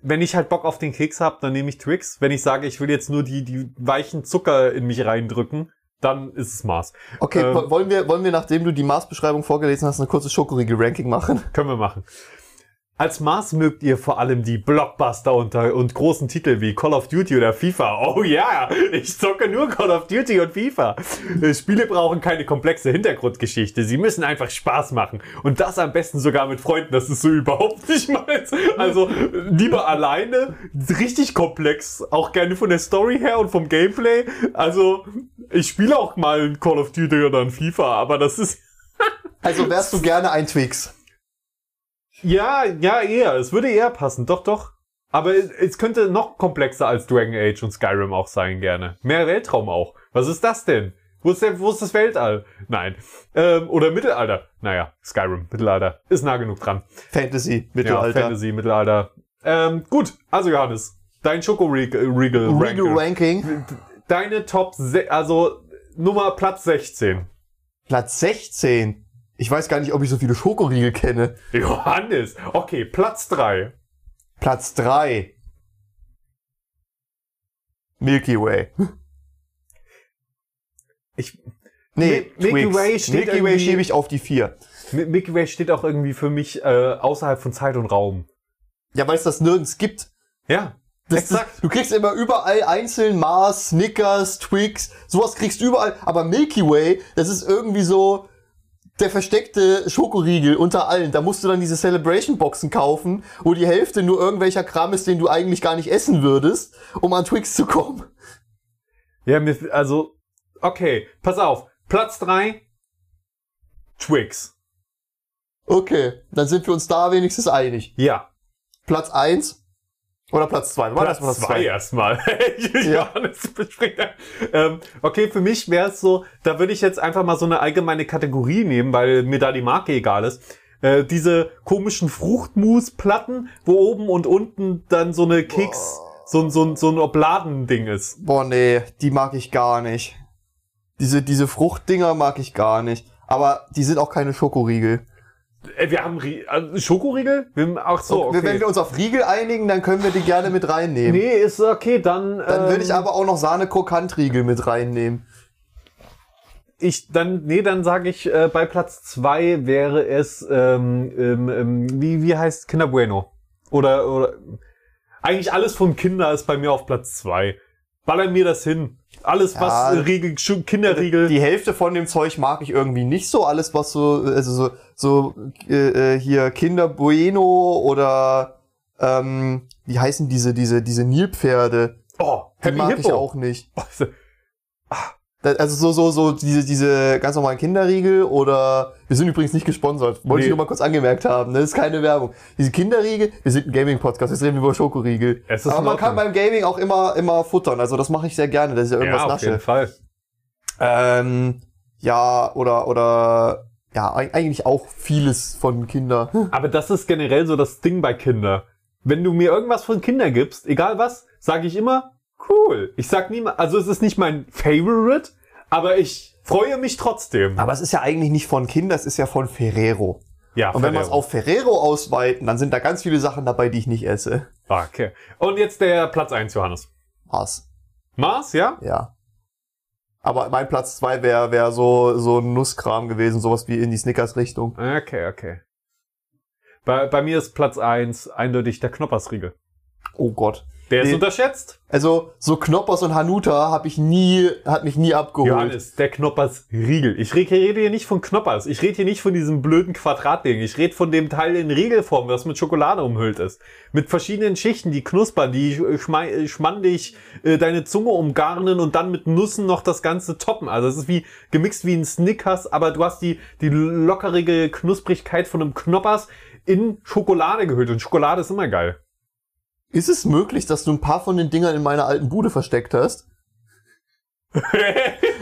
Wenn ich halt Bock auf den Keks habe, dann nehme ich Twix. Wenn ich sage, ich will jetzt nur die, die weichen Zucker in mich reindrücken, dann ist es Mars. Okay, Ähm. wo- wollen wir, wollen wir, nachdem du die Mars-Beschreibung vorgelesen hast, eine kurze Schokoriegel-Ranking machen? Können wir machen. Als Mars mögt ihr vor allem die Blockbuster und, und großen Titel wie Call of Duty oder FIFA. Oh ja, ich zocke nur Call of Duty und FIFA. Äh, Spiele brauchen keine komplexe Hintergrundgeschichte. Sie müssen einfach Spaß machen. Und das am besten sogar mit Freunden. Das ist so überhaupt nicht meins. Also lieber alleine, richtig komplex. Auch gerne von der Story her und vom Gameplay. Also ich spiele auch mal Call of Duty oder FIFA, aber das ist... Also wärst du gerne ein Twix. Ja, ja, eher. Es würde eher passen. Doch, doch. Aber es, könnte noch komplexer als Dragon Age und Skyrim auch sein, gerne. Mehr Weltraum auch. Was ist das denn? Wo ist, der, wo ist das Weltall? Nein. Ähm, oder Mittelalter. Naja, Skyrim, Mittelalter. Ist nah genug dran. Fantasy, Mittelalter. Ja, Fantasy, Mittelalter. Ähm, gut. Also, Johannes. Dein Schoko-Regal Regal Ranking. Ranking. Deine Top, also Nummer Platz 16. Platz 16. Ich weiß gar nicht, ob ich so viele Schokoriegel kenne. Johannes. Okay, Platz 3. Platz 3. Milky Way. Ich, Nee, Mi- Milky. Way steht Milky Way schiebe ich auf die 4. Mi- Milky Way steht auch irgendwie für mich äh, außerhalb von Zeit und Raum. Ja, weil es das nirgends gibt. Ja, Das exakt. Ist, du kriegst immer überall einzeln Mars, Snickers, Twix, sowas kriegst du überall. Aber Milky Way, das ist irgendwie so der versteckte Schokoriegel unter allen. Da musst du dann diese Celebration-Boxen kaufen, wo die Hälfte nur irgendwelcher Kram ist, den du eigentlich gar nicht essen würdest, um an Twix zu kommen. Ja, mir, also, okay, pass auf. Platz 3, Twix. Okay, dann sind wir uns da wenigstens einig. Ja, Platz 1 oder Platz 2? Platz 2 erstmal. Ja. Ähm, okay, für mich wäre es so, da würde ich jetzt einfach mal so eine allgemeine Kategorie nehmen, weil mir da die Marke egal ist. Äh, diese komischen Fruchtmusplatten, wo oben und unten dann so eine Keks, so, ein- so, ein- so ein Obladending ist. Boah, nee, die mag ich gar nicht. Diese, diese Fruchtdinger mag ich gar nicht. Aber die sind auch keine Schokoriegel. Äh, wir haben Rie äh, Schokoriegel? Wir, haben- ach so, okay. Wenn wir uns auf Riegel einigen, dann können wir die gerne mit reinnehmen. Nee, ist okay, dann. Dann ähm, würde ich aber auch noch Sahne-Krokant-Riegel mit reinnehmen. Ich dann, nee, dann sage ich, äh, bei Platz zwei wäre es, ähm, ähm, ähm, wie, wie heißt Kinder Bueno? Oder, oder eigentlich alles von Kinder ist bei mir auf Platz zwei. Ballern mir das hin. Alles, Ja. was äh, Riegel, Kinderriegel. Die Hälfte von dem Zeug mag ich irgendwie nicht so. Alles, was so, also so, so äh, äh, hier Kinder Bueno oder ähm, wie heißen diese, diese, diese Nilpferde? oh, Die Happy mag Hippo. ich auch nicht. Oh, Da- Also so, so, so diese, diese ganz normalen Kinderriegel oder wir sind übrigens nicht gesponsert. Wollte Nee. ich nur mal kurz angemerkt haben. ne? Das ist keine Werbung. Diese Kinderriegel, wir sind ein Gaming-Podcast, jetzt reden wir über Schokoriegel. Es ist Aber man kann beim Gaming auch immer, immer futtern. Also das mache ich sehr gerne, dass ich ja irgendwas Ja, auf nasche. jeden Fall. Ähm, ja, oder, oder, ja, eig- eigentlich auch vieles von Kinder. Aber das ist generell so das Ding bei Kinder. Wenn du mir irgendwas von Kinder gibst, egal was, sage ich immer, cool. Ich sag niemals, also es ist nicht mein Favorite, Aber ich freue mich trotzdem. Aber es ist ja eigentlich nicht von Kind, das ist ja von Ferrero. ja, Und wenn wir es auf Ferrero ausweiten, dann sind da ganz viele Sachen dabei, die ich nicht esse. Okay. Und jetzt der Platz 1, Johannes. Was? Mars, ja? Ja. Aber mein Platz zwei wäre wär so, so ein Nusskram gewesen, sowas wie in die Snickers-Richtung. Okay, okay. Bei, bei mir ist Platz 1 eindeutig der Knoppersriegel. Oh Gott. Der ist Nee. unterschätzt. Also, so Knoppers und Hanuta habe ich nie, hat mich nie abgeholt. Johannes, der Knoppersriegel. Ich rede hier nicht von Knoppers. Ich rede hier nicht von diesem blöden Quadratding. Ich rede von dem Teil in Riegelform, das mit Schokolade umhüllt ist. Mit verschiedenen Schichten, die knuspern, die äh, äh, schmandig äh, deine Zunge umgarnen und dann mit Nüssen noch das Ganze toppen. Also es ist wie gemixt wie ein Snickers, aber du hast die, die lockerige Knusprigkeit von einem Knoppers in Schokolade gehüllt. Und Schokolade ist immer geil. Ist es möglich, dass du ein paar von den Dingern in meiner alten Bude versteckt hast?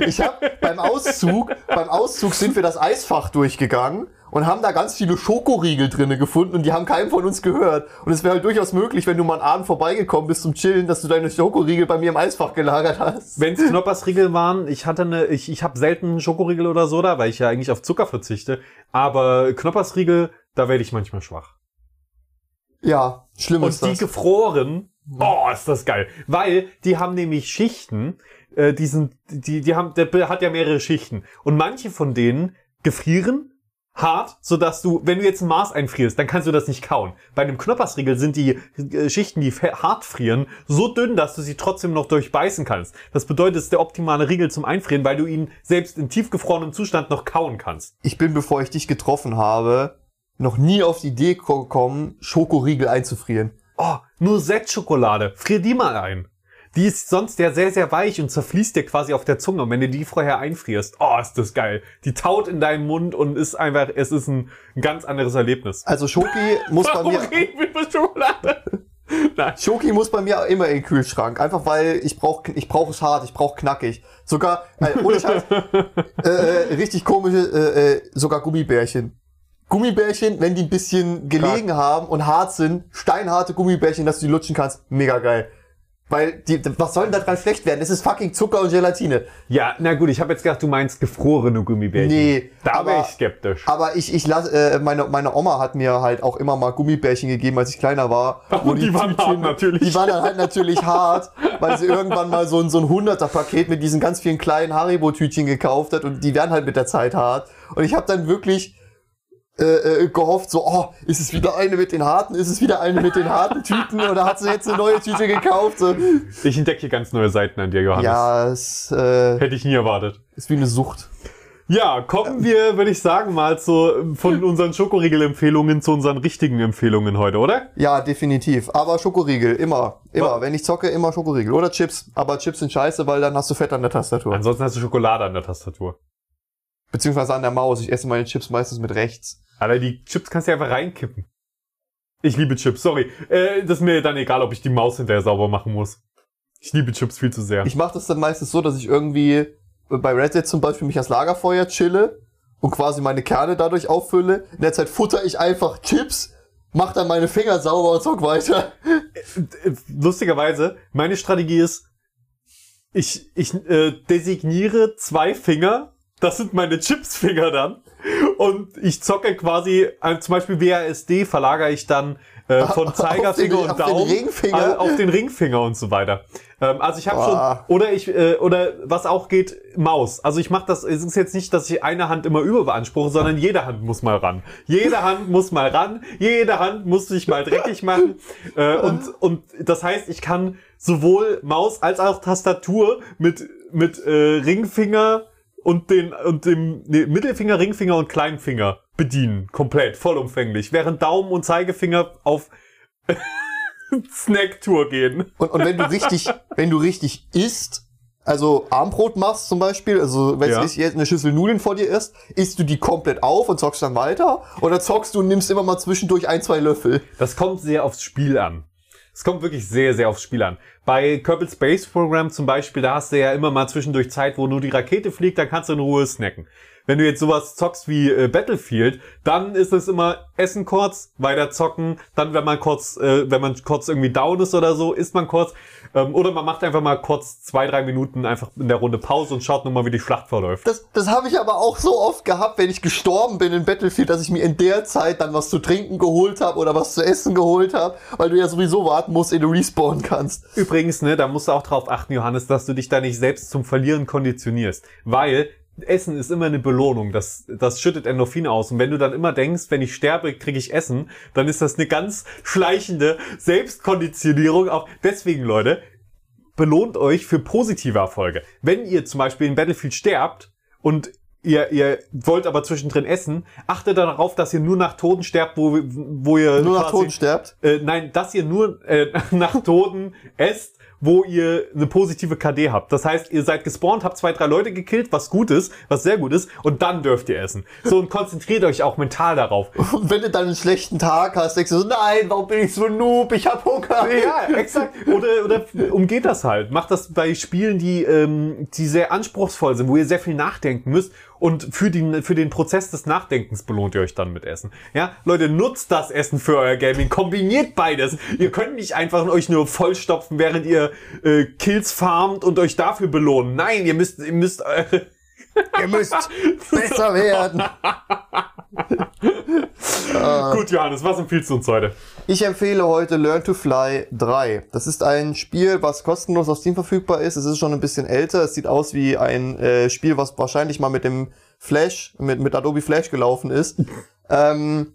Ich habe beim Auszug, beim Auszug sind wir das Eisfach durchgegangen und haben da ganz viele Schokoriegel drinne gefunden und die haben keinem von uns gehört. Und es wäre halt durchaus möglich, wenn du mal einen Abend vorbeigekommen bist zum Chillen, dass du deine Schokoriegel bei mir im Eisfach gelagert hast. Wenn es Knoppersriegel waren, ich hatte eine, ich, ich habe selten Schokoriegel oder so da, weil ich ja eigentlich auf Zucker verzichte. Aber Knoppersriegel, da werde ich manchmal schwach. Ja, schlimm Und ist die das. gefroren, oh, ist das geil. Weil die haben nämlich Schichten, äh, die sind, die, die haben, der hat ja mehrere Schichten. Und manche von denen gefrieren hart, sodass du, wenn du jetzt ein Maß einfrierst, dann kannst du das nicht kauen. Bei einem Knoppersriegel sind die äh, Schichten, die hart frieren, so dünn, dass du sie trotzdem noch durchbeißen kannst. Das bedeutet, es ist der optimale Riegel zum Einfrieren, weil du ihn selbst in tiefgefrorenem Zustand noch kauen kannst. Ich bin, bevor ich dich getroffen habe, noch nie auf die Idee gekommen, Schokoriegel einzufrieren. Oh, nur Schokolade. Frier die mal ein. Die ist sonst ja sehr, sehr weich und zerfließt dir quasi auf der Zunge. Und wenn du die vorher einfrierst, oh, ist das geil. Die taut in deinen Mund und ist einfach, es ist ein, ganz anderes Erlebnis. Also Schoki muss bei mir, Schokolade? Nein. Schoki muss bei mir immer in den Kühlschrank. Einfach weil ich brauche ich brauch es hart, ich brauche knackig. Sogar, äh, ohne Scheiß, äh, äh, richtig komische, äh, äh, sogar Gummibärchen. Gummibärchen, wenn die ein bisschen gelegen haben und hart sind, steinharte Gummibärchen, dass du die lutschen kannst, mega geil. Weil, die, was soll denn da dran schlecht werden? Das ist fucking Zucker und Gelatine. Ja, na gut, ich habe jetzt gedacht, du meinst gefrorene Gummibärchen. Nee, Da wäre aber- ich skeptisch. Aber ich, ich lass, äh, meine, meine Oma hat mir halt auch immer mal Gummibärchen gegeben, als ich kleiner war. wo Und die waren hart natürlich. Die waren dann halt natürlich hart, weil sie irgendwann mal so ein, so ein 100er Paket mit diesen ganz vielen kleinen Haribo-Tütchen gekauft hat und die werden halt mit der Zeit hart. Und ich habe dann wirklich äh, äh, gehofft, so, oh, ist es wieder eine mit den harten, ist es wieder eine mit den harten Tüten oder hat sie jetzt eine neue Tüte gekauft? So. Ich entdecke hier ganz neue Seiten an dir, Johannes. Ja, es äh, Hätte ich nie erwartet. ist wie eine Sucht. Ja, kommen wir, würde ich sagen, mal zu, von unseren Schokoriegel-Empfehlungen zu unseren richtigen Empfehlungen heute, oder? Ja, definitiv. Aber Schokoriegel, immer. Immer. Ja. Wenn ich zocke, immer Schokoriegel. Oder Chips. Aber Chips sind scheiße, weil dann hast du Fett an der Tastatur. Ansonsten hast du Schokolade an der Tastatur. Beziehungsweise an der Maus. Ich esse meine Chips meistens mit rechts. Alter, die Chips kannst du einfach reinkippen. Ich liebe Chips, sorry. Äh, das ist mir dann egal, ob ich die Maus hinterher sauber machen muss. Ich liebe Chips viel zu sehr. Ich mache das dann meistens so, dass ich irgendwie bei Red Dead zum Beispiel mich ans Lagerfeuer chille und quasi meine Kerne dadurch auffülle. In der Zeit futter ich einfach Chips, mach dann meine Finger sauber und zock weiter. Äh, Lustigerweise, meine Strategie ist, ich, ich äh, designiere zwei Finger, das sind meine Chipsfinger dann. Und ich zocke quasi, äh, zum Beispiel WASD verlagere ich dann äh, von Auf Zeigerfinger den- und den Daumen Ringfinger? äh, auf den Ringfinger und so weiter. Ähm, also ich habe schon, oder ich, äh, oder was auch geht, Maus. Also ich mache das, es ist jetzt nicht, dass ich eine Hand immer überbeanspruche, sondern jede Hand muss mal ran. Jede Hand muss mal ran, jede Hand muss sich mal dreckig machen. Äh, und, und das heißt, ich kann sowohl Maus als auch Tastatur mit, mit äh, Ringfinger und den und dem nee, Mittelfinger, Ringfinger und Kleinfinger bedienen, komplett, vollumfänglich, während Daumen und Zeigefinger auf Snacktour gehen. Und, und wenn du richtig, wenn du richtig isst, also Armbrot machst zum Beispiel, also wenn Ja. es jetzt eine Schüssel Nudeln vor dir ist, isst du die komplett auf und zockst dann weiter? Oder zockst du und nimmst immer mal zwischendurch ein, zwei Löffel? Das kommt sehr aufs Spiel an. Es kommt wirklich sehr, sehr aufs Spiel an. Bei Kerbal Space Program zum Beispiel, da hast du ja immer mal zwischendurch Zeit, wo nur die Rakete fliegt, dann kannst du in Ruhe snacken. Wenn du jetzt sowas zockst wie äh, Battlefield, dann ist es immer Essen kurz, weiter zocken, dann wenn man kurz, äh, wenn man kurz irgendwie down ist oder so, isst man kurz. Ähm, oder man macht einfach mal kurz zwei, drei Minuten einfach in der Runde Pause und schaut nochmal, wie die Schlacht verläuft. Das, das habe ich aber auch so oft gehabt, wenn ich gestorben bin in Battlefield, dass ich mir in der Zeit dann was zu trinken geholt habe oder was zu essen geholt habe, weil du ja sowieso warten musst, ehe du respawnen kannst. Übrigens, ne, da musst du auch drauf achten, Johannes, dass du dich da nicht selbst zum Verlieren konditionierst. Weil Essen ist immer eine Belohnung. Das, das schüttet Endorphine aus. Und wenn du dann immer denkst, wenn ich sterbe, kriege ich Essen, dann ist das eine ganz schleichende Selbstkonditionierung. Auch deswegen, Leute, belohnt euch für positive Erfolge. Wenn ihr zum Beispiel in Battlefield sterbt und ihr, ihr wollt aber zwischendrin essen, achtet darauf, dass ihr nur nach Toten sterbt, wo, wo ihr Nur nach quasi- Tod sterbt. äh, nein, dass ihr nur äh, nach Toten esst, wo ihr eine positive KD habt. Das heißt, ihr seid gespawnt, habt zwei, drei Leute gekillt, was gut ist, was sehr gut ist, und dann dürft ihr essen. So, und konzentriert euch auch mental darauf. Und wenn du dann einen schlechten Tag hast, denkst du so, nein, warum bin ich so ein Noob? Ich hab Hunger. Ja, exakt. Oder, oder umgeht das halt. Macht das bei Spielen, die, ähm, die sehr anspruchsvoll sind, wo ihr sehr viel nachdenken müsst. Und für den, für den Prozess des Nachdenkens belohnt ihr euch dann mit Essen. Ja, Leute, nutzt das Essen für euer Gaming. Kombiniert beides. Ihr könnt nicht einfach euch nur vollstopfen, während ihr äh, Kills farmt und euch dafür belohnen. Nein, ihr müsst, ihr müsst eure, Ihr müsst besser werden. Gut, Johannes, was empfiehlst du uns heute? Ich empfehle heute Learn to Fly 3. Das ist ein Spiel, was kostenlos auf Steam verfügbar ist. Es ist schon ein bisschen älter. Es sieht aus wie ein äh, Spiel, was wahrscheinlich mal mit dem Flash, mit, mit Adobe Flash gelaufen ist. ähm,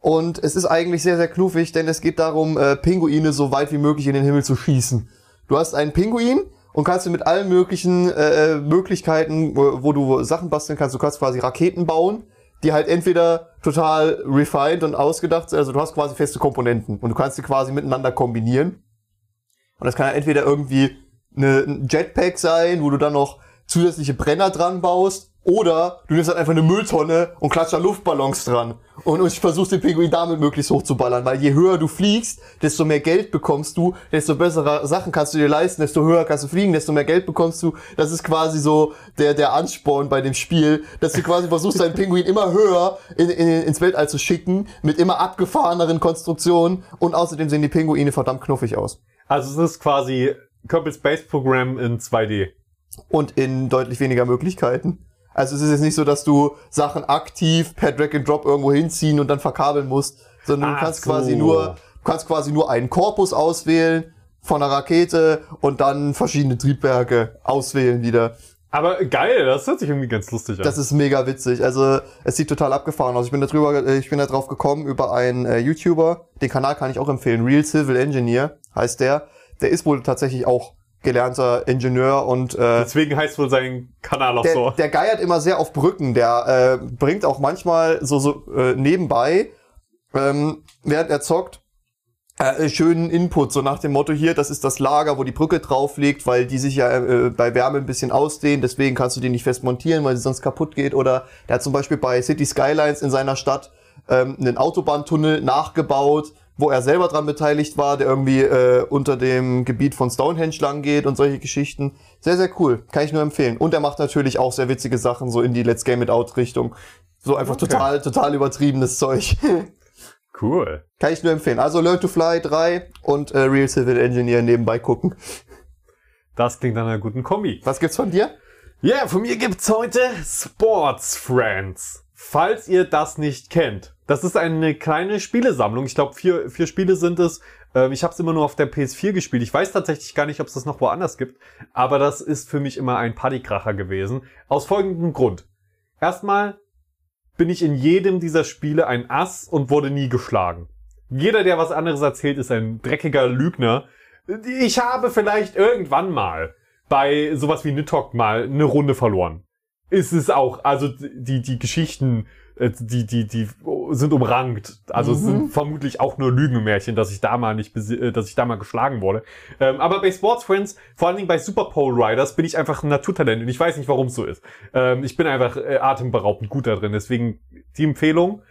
und es ist eigentlich sehr, sehr knuffig, denn es geht darum, äh, Pinguine so weit wie möglich in den Himmel zu schießen. Du hast einen Pinguin und kannst du mit allen möglichen äh, Möglichkeiten, wo, wo du Sachen basteln kannst, du kannst quasi Raketen bauen, die halt entweder total refined und ausgedacht sind, also du hast quasi feste Komponenten und du kannst sie quasi miteinander kombinieren. Und das kann halt entweder irgendwie eine, ein Jetpack sein, wo du dann noch zusätzliche Brenner dran baust, oder du nimmst halt einfach eine Mülltonne und klatscht da Luftballons dran und, und versuchst den Pinguin damit möglichst hochzuballern, weil je höher du fliegst, desto mehr Geld bekommst du, desto bessere Sachen kannst du dir leisten, desto höher kannst du fliegen, desto mehr Geld bekommst du. Das ist quasi so der, der Ansporn bei dem Spiel, dass du quasi versuchst, deinen Pinguin immer höher in, in, ins Weltall zu schicken, mit immer abgefahreneren Konstruktionen und außerdem sehen die Pinguine verdammt knuffig aus. Also es ist quasi Kerbal Space Program in 2D. und in deutlich weniger Möglichkeiten. Also es ist jetzt nicht so, dass du Sachen aktiv per Drag and Drop irgendwo hinziehen und dann verkabeln musst, sondern du Ach kannst so. quasi nur, du kannst quasi nur einen Korpus auswählen von einer Rakete und dann verschiedene Triebwerke auswählen wieder. Aber geil, das hört sich irgendwie ganz lustig an. Das ist mega witzig. Also es sieht total abgefahren aus. Ich bin da drüber, äh, ich bin da drauf gekommen über einen äh, YouTuber. Den Kanal kann ich auch empfehlen. Real Civil Engineer heißt der. Der ist wohl tatsächlich auch gelernter Ingenieur und äh, Deswegen heißt wohl sein Kanal auch der, so. der geiert immer sehr auf Brücken. Der äh, bringt auch manchmal so, so äh, nebenbei, ähm, während er zockt, äh, schönen Input, so nach dem Motto hier, das ist das Lager, wo die Brücke drauf liegt, weil die sich ja äh, bei Wärme ein bisschen ausdehnen, deswegen kannst du die nicht fest montieren, weil sie sonst kaputt geht. Oder der hat zum Beispiel bei City Skylines in seiner Stadt ähm, einen Autobahntunnel nachgebaut, wo er selber dran beteiligt war, der irgendwie äh, unter dem Gebiet von Stonehenge lang geht und solche Geschichten. Sehr, sehr cool. Kann ich nur empfehlen. Und er macht natürlich auch sehr witzige Sachen, so in die Let's Game It Out Richtung. So einfach Okay. total, total übertriebenes Zeug. Cool. Kann ich nur empfehlen. Also Learn to Fly 3 und äh, Real Civil Engineer nebenbei gucken. Das klingt nach einer guten Kombi. Was gibt's von dir? Ja, von mir gibt's heute Sports Friends. Falls ihr das nicht kennt. Das ist eine kleine Spielesammlung. Ich glaube, vier, vier Spiele sind es. Ähm, Ich habe es immer nur auf der PS4 gespielt. Ich weiß tatsächlich gar nicht, ob es das noch woanders gibt. Aber das ist für mich immer ein Partykracher gewesen. Aus folgendem Grund. Erstmal bin ich in jedem dieser Spiele ein Ass und wurde nie geschlagen. Jeder, der was anderes erzählt, ist ein dreckiger Lügner. Ich habe vielleicht irgendwann mal bei sowas wie Nidhogg mal eine Runde verloren. Ist es auch, also die, die Geschichten, die, die, die sind umrankt. Also es sind vermutlich auch nur Lügenmärchen, dass ich da mal nicht, äh, dass ich da mal geschlagen wurde. Ähm, aber bei Sports Friends, vor allen Dingen bei Super Pole Riders, bin ich einfach ein Naturtalent und ich weiß nicht, warum es so ist. Ähm, ich bin einfach äh, atemberaubend gut da drin. Deswegen die Empfehlung.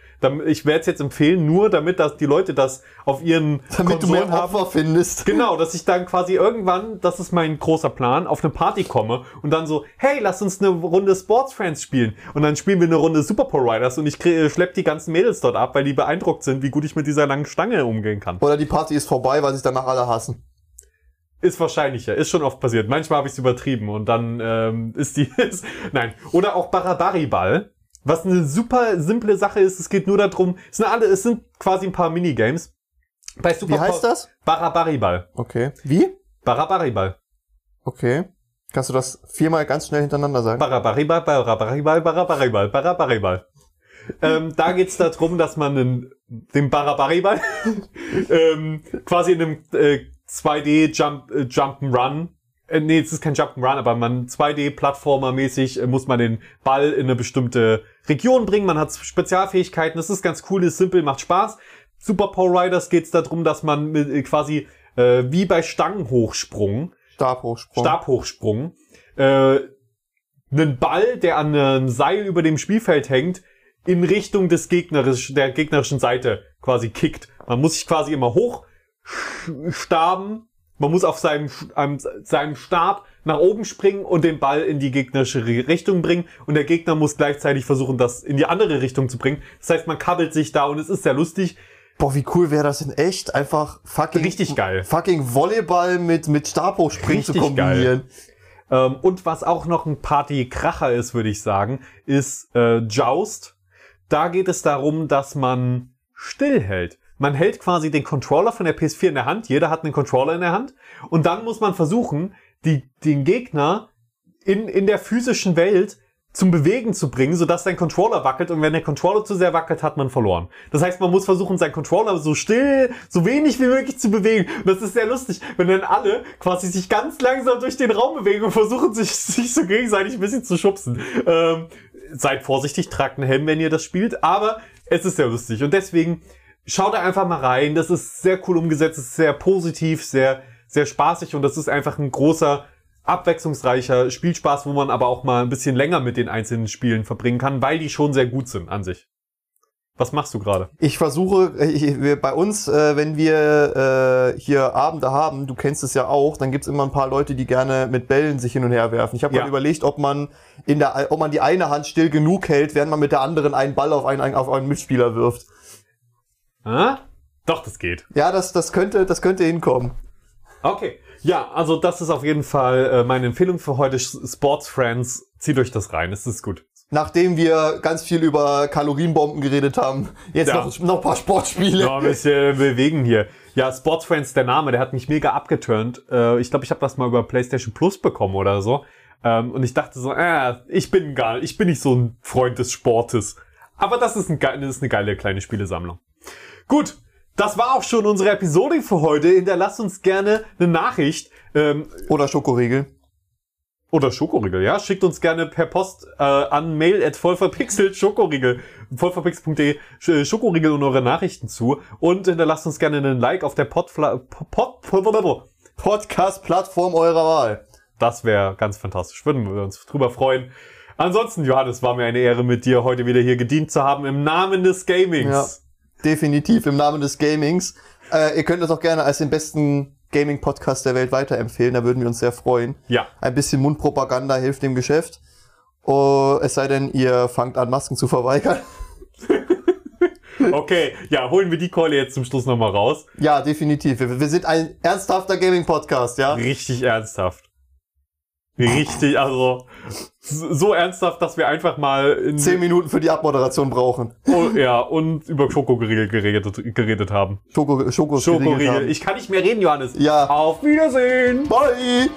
Ich werde es jetzt empfehlen, nur damit dass die Leute das auf ihren Damit du mehr Konsolen haben. Opfer findest. Genau, dass ich dann quasi irgendwann, das ist mein großer Plan, auf eine Party komme und dann so, hey, lass uns eine Runde Sports Friends spielen. Und dann spielen wir eine Runde Super Pro Riders und ich krie- schlepp die ganzen Mädels dort ab, weil die beeindruckt sind, wie gut ich mit dieser langen Stange umgehen kann. Oder die Party ist vorbei, weil sich danach alle hassen. Ist wahrscheinlicher, ist schon oft passiert. Manchmal habe ich es übertrieben und dann ähm, ist die. Ist, nein. Oder auch Barabari-Ball. Was eine super simple Sache ist, es geht nur darum, es sind alle, es sind quasi ein paar Minigames. Bei Super Wie heißt das? Barabari-Ball. Okay. Wie? Barabari-Ball. Okay. Kannst du das viermal ganz schnell hintereinander sagen? Barabaribal, Barabaribal, Barabaribal, Barabaribal. ähm, da geht's darum, dass man den, den Barabaribal ähm, quasi in einem äh, 2D Jump, äh, Jump'n'Run äh, nee, es ist kein Jump'n'Run, aber man 2D-Plattformer-mäßig äh, muss man den Ball in eine bestimmte Region bringen. Man hat Spezialfähigkeiten. Das ist ganz cool, ist simpel, macht Spaß. Super Power Riders geht's darum, dass man mit, äh, quasi äh, wie bei Stangenhochsprung Stabhochsprung. Stabhochsprung, äh, einen Ball, der an einem Seil über dem Spielfeld hängt, in Richtung des gegnerisch, der gegnerischen Seite quasi kickt. Man muss sich quasi immer hoch staben. Man muss auf seinem, am, seinem Stab nach oben springen und den Ball in die gegnerische Richtung bringen. Und der Gegner muss gleichzeitig versuchen, das in die andere Richtung zu bringen. Das heißt, man kabbelt sich da und es ist sehr lustig. Boah, wie cool wäre das in echt? Einfach fucking, Richtig geil. fucking Volleyball mit, mit Stabhochspringen zu kombinieren. Ähm, und was auch noch ein Partykracher ist, würde ich sagen, ist äh, Joust. Da geht es darum, dass man stillhält. Man hält quasi den Controller von der PS4 in der Hand. Jeder hat einen Controller in der Hand. Und dann muss man versuchen, die, den Gegner in, in der physischen Welt zum Bewegen zu bringen, sodass dein Controller wackelt und wenn der Controller zu sehr wackelt, hat man verloren. Das heißt, man muss versuchen, seinen Controller so still, so wenig wie möglich zu bewegen. Und das ist sehr lustig, wenn dann alle quasi sich ganz langsam durch den Raum bewegen und versuchen, sich, sich so gegenseitig ein bisschen zu schubsen. Ähm, seid vorsichtig, tragt einen Helm, wenn ihr das spielt, aber es ist sehr lustig und deswegen schaut da einfach mal rein. Das ist sehr cool umgesetzt, es ist sehr positiv, sehr, sehr spaßig und das ist einfach ein großer abwechslungsreicher Spielspaß, wo man aber auch mal ein bisschen länger mit den einzelnen Spielen verbringen kann, weil die schon sehr gut sind an sich. Was machst du gerade? Ich versuche, ich, wir, bei uns, äh, wenn wir äh, hier Abende haben, du kennst es ja auch, dann gibt's immer ein paar Leute, die gerne mit Bällen sich hin und her werfen. Ich habe Ja. mal überlegt, ob man in der, ob man die eine Hand still genug hält, während man mit der anderen einen Ball auf einen, auf einen Mitspieler wirft. Ah? Doch, das geht. Ja, das, das könnte, das könnte hinkommen. Okay. Ja, also das ist auf jeden Fall äh, meine Empfehlung für heute. Sports Friends, zieht euch das rein, es ist gut. Nachdem wir ganz viel über Kalorienbomben geredet haben, jetzt Ja. noch, noch ein paar Sportspiele. Ja, ein bisschen bewegen hier. Ja, Sports Friends, der Name, der hat mich mega abgeturnt. Äh, ich glaube, ich habe das mal über PlayStation Plus bekommen oder so. Ähm, und ich dachte so, äh, ich bin gar, ich bin nicht so ein Freund des Sportes. Aber das ist, ein, das ist eine geile kleine Spielesammlung. Gut, das war auch schon unsere Episode für heute. Hinterlasst uns gerne eine Nachricht. Ähm, Oder Schokoriegel. oder Schokoriegel, ja. Schickt uns gerne per Post äh, an mail at vollverpixelt Schokoriegel, vollverpixelt.de Sch- Schokoriegel und eure Nachrichten zu. Und hinterlasst uns gerne einen Like auf der Podfla Pod, Pod, Podcast-Plattform eurer Wahl. Das wäre ganz fantastisch. Würden wir uns drüber freuen. Ansonsten, Johannes, war mir eine Ehre, mit dir heute wieder hier gedient zu haben im Namen des Gamings. Ja, definitiv im Namen des Gamings. Äh, ihr könnt das auch gerne als den besten Gaming-Podcast der Welt weiterempfehlen, da würden wir uns sehr freuen. ja. Ein bisschen Mundpropaganda hilft dem Geschäft. Oh, es sei denn, ihr fangt an, Masken zu verweigern. Okay, ja, holen wir die Keule jetzt zum Schluss nochmal raus. Ja, definitiv. Wir, wir sind ein ernsthafter Gaming-Podcast, ja? Richtig ernsthaft. Richtig, also so ernsthaft, dass wir einfach mal in, Zehn Minuten für die Abmoderation brauchen. Oh, ja, und über Schokoriegel geredet, geredet haben. Schoko, Schokos Schokoriegel. haben. Ich kann nicht mehr reden, Johannes. Ja. Auf Wiedersehen. Bye!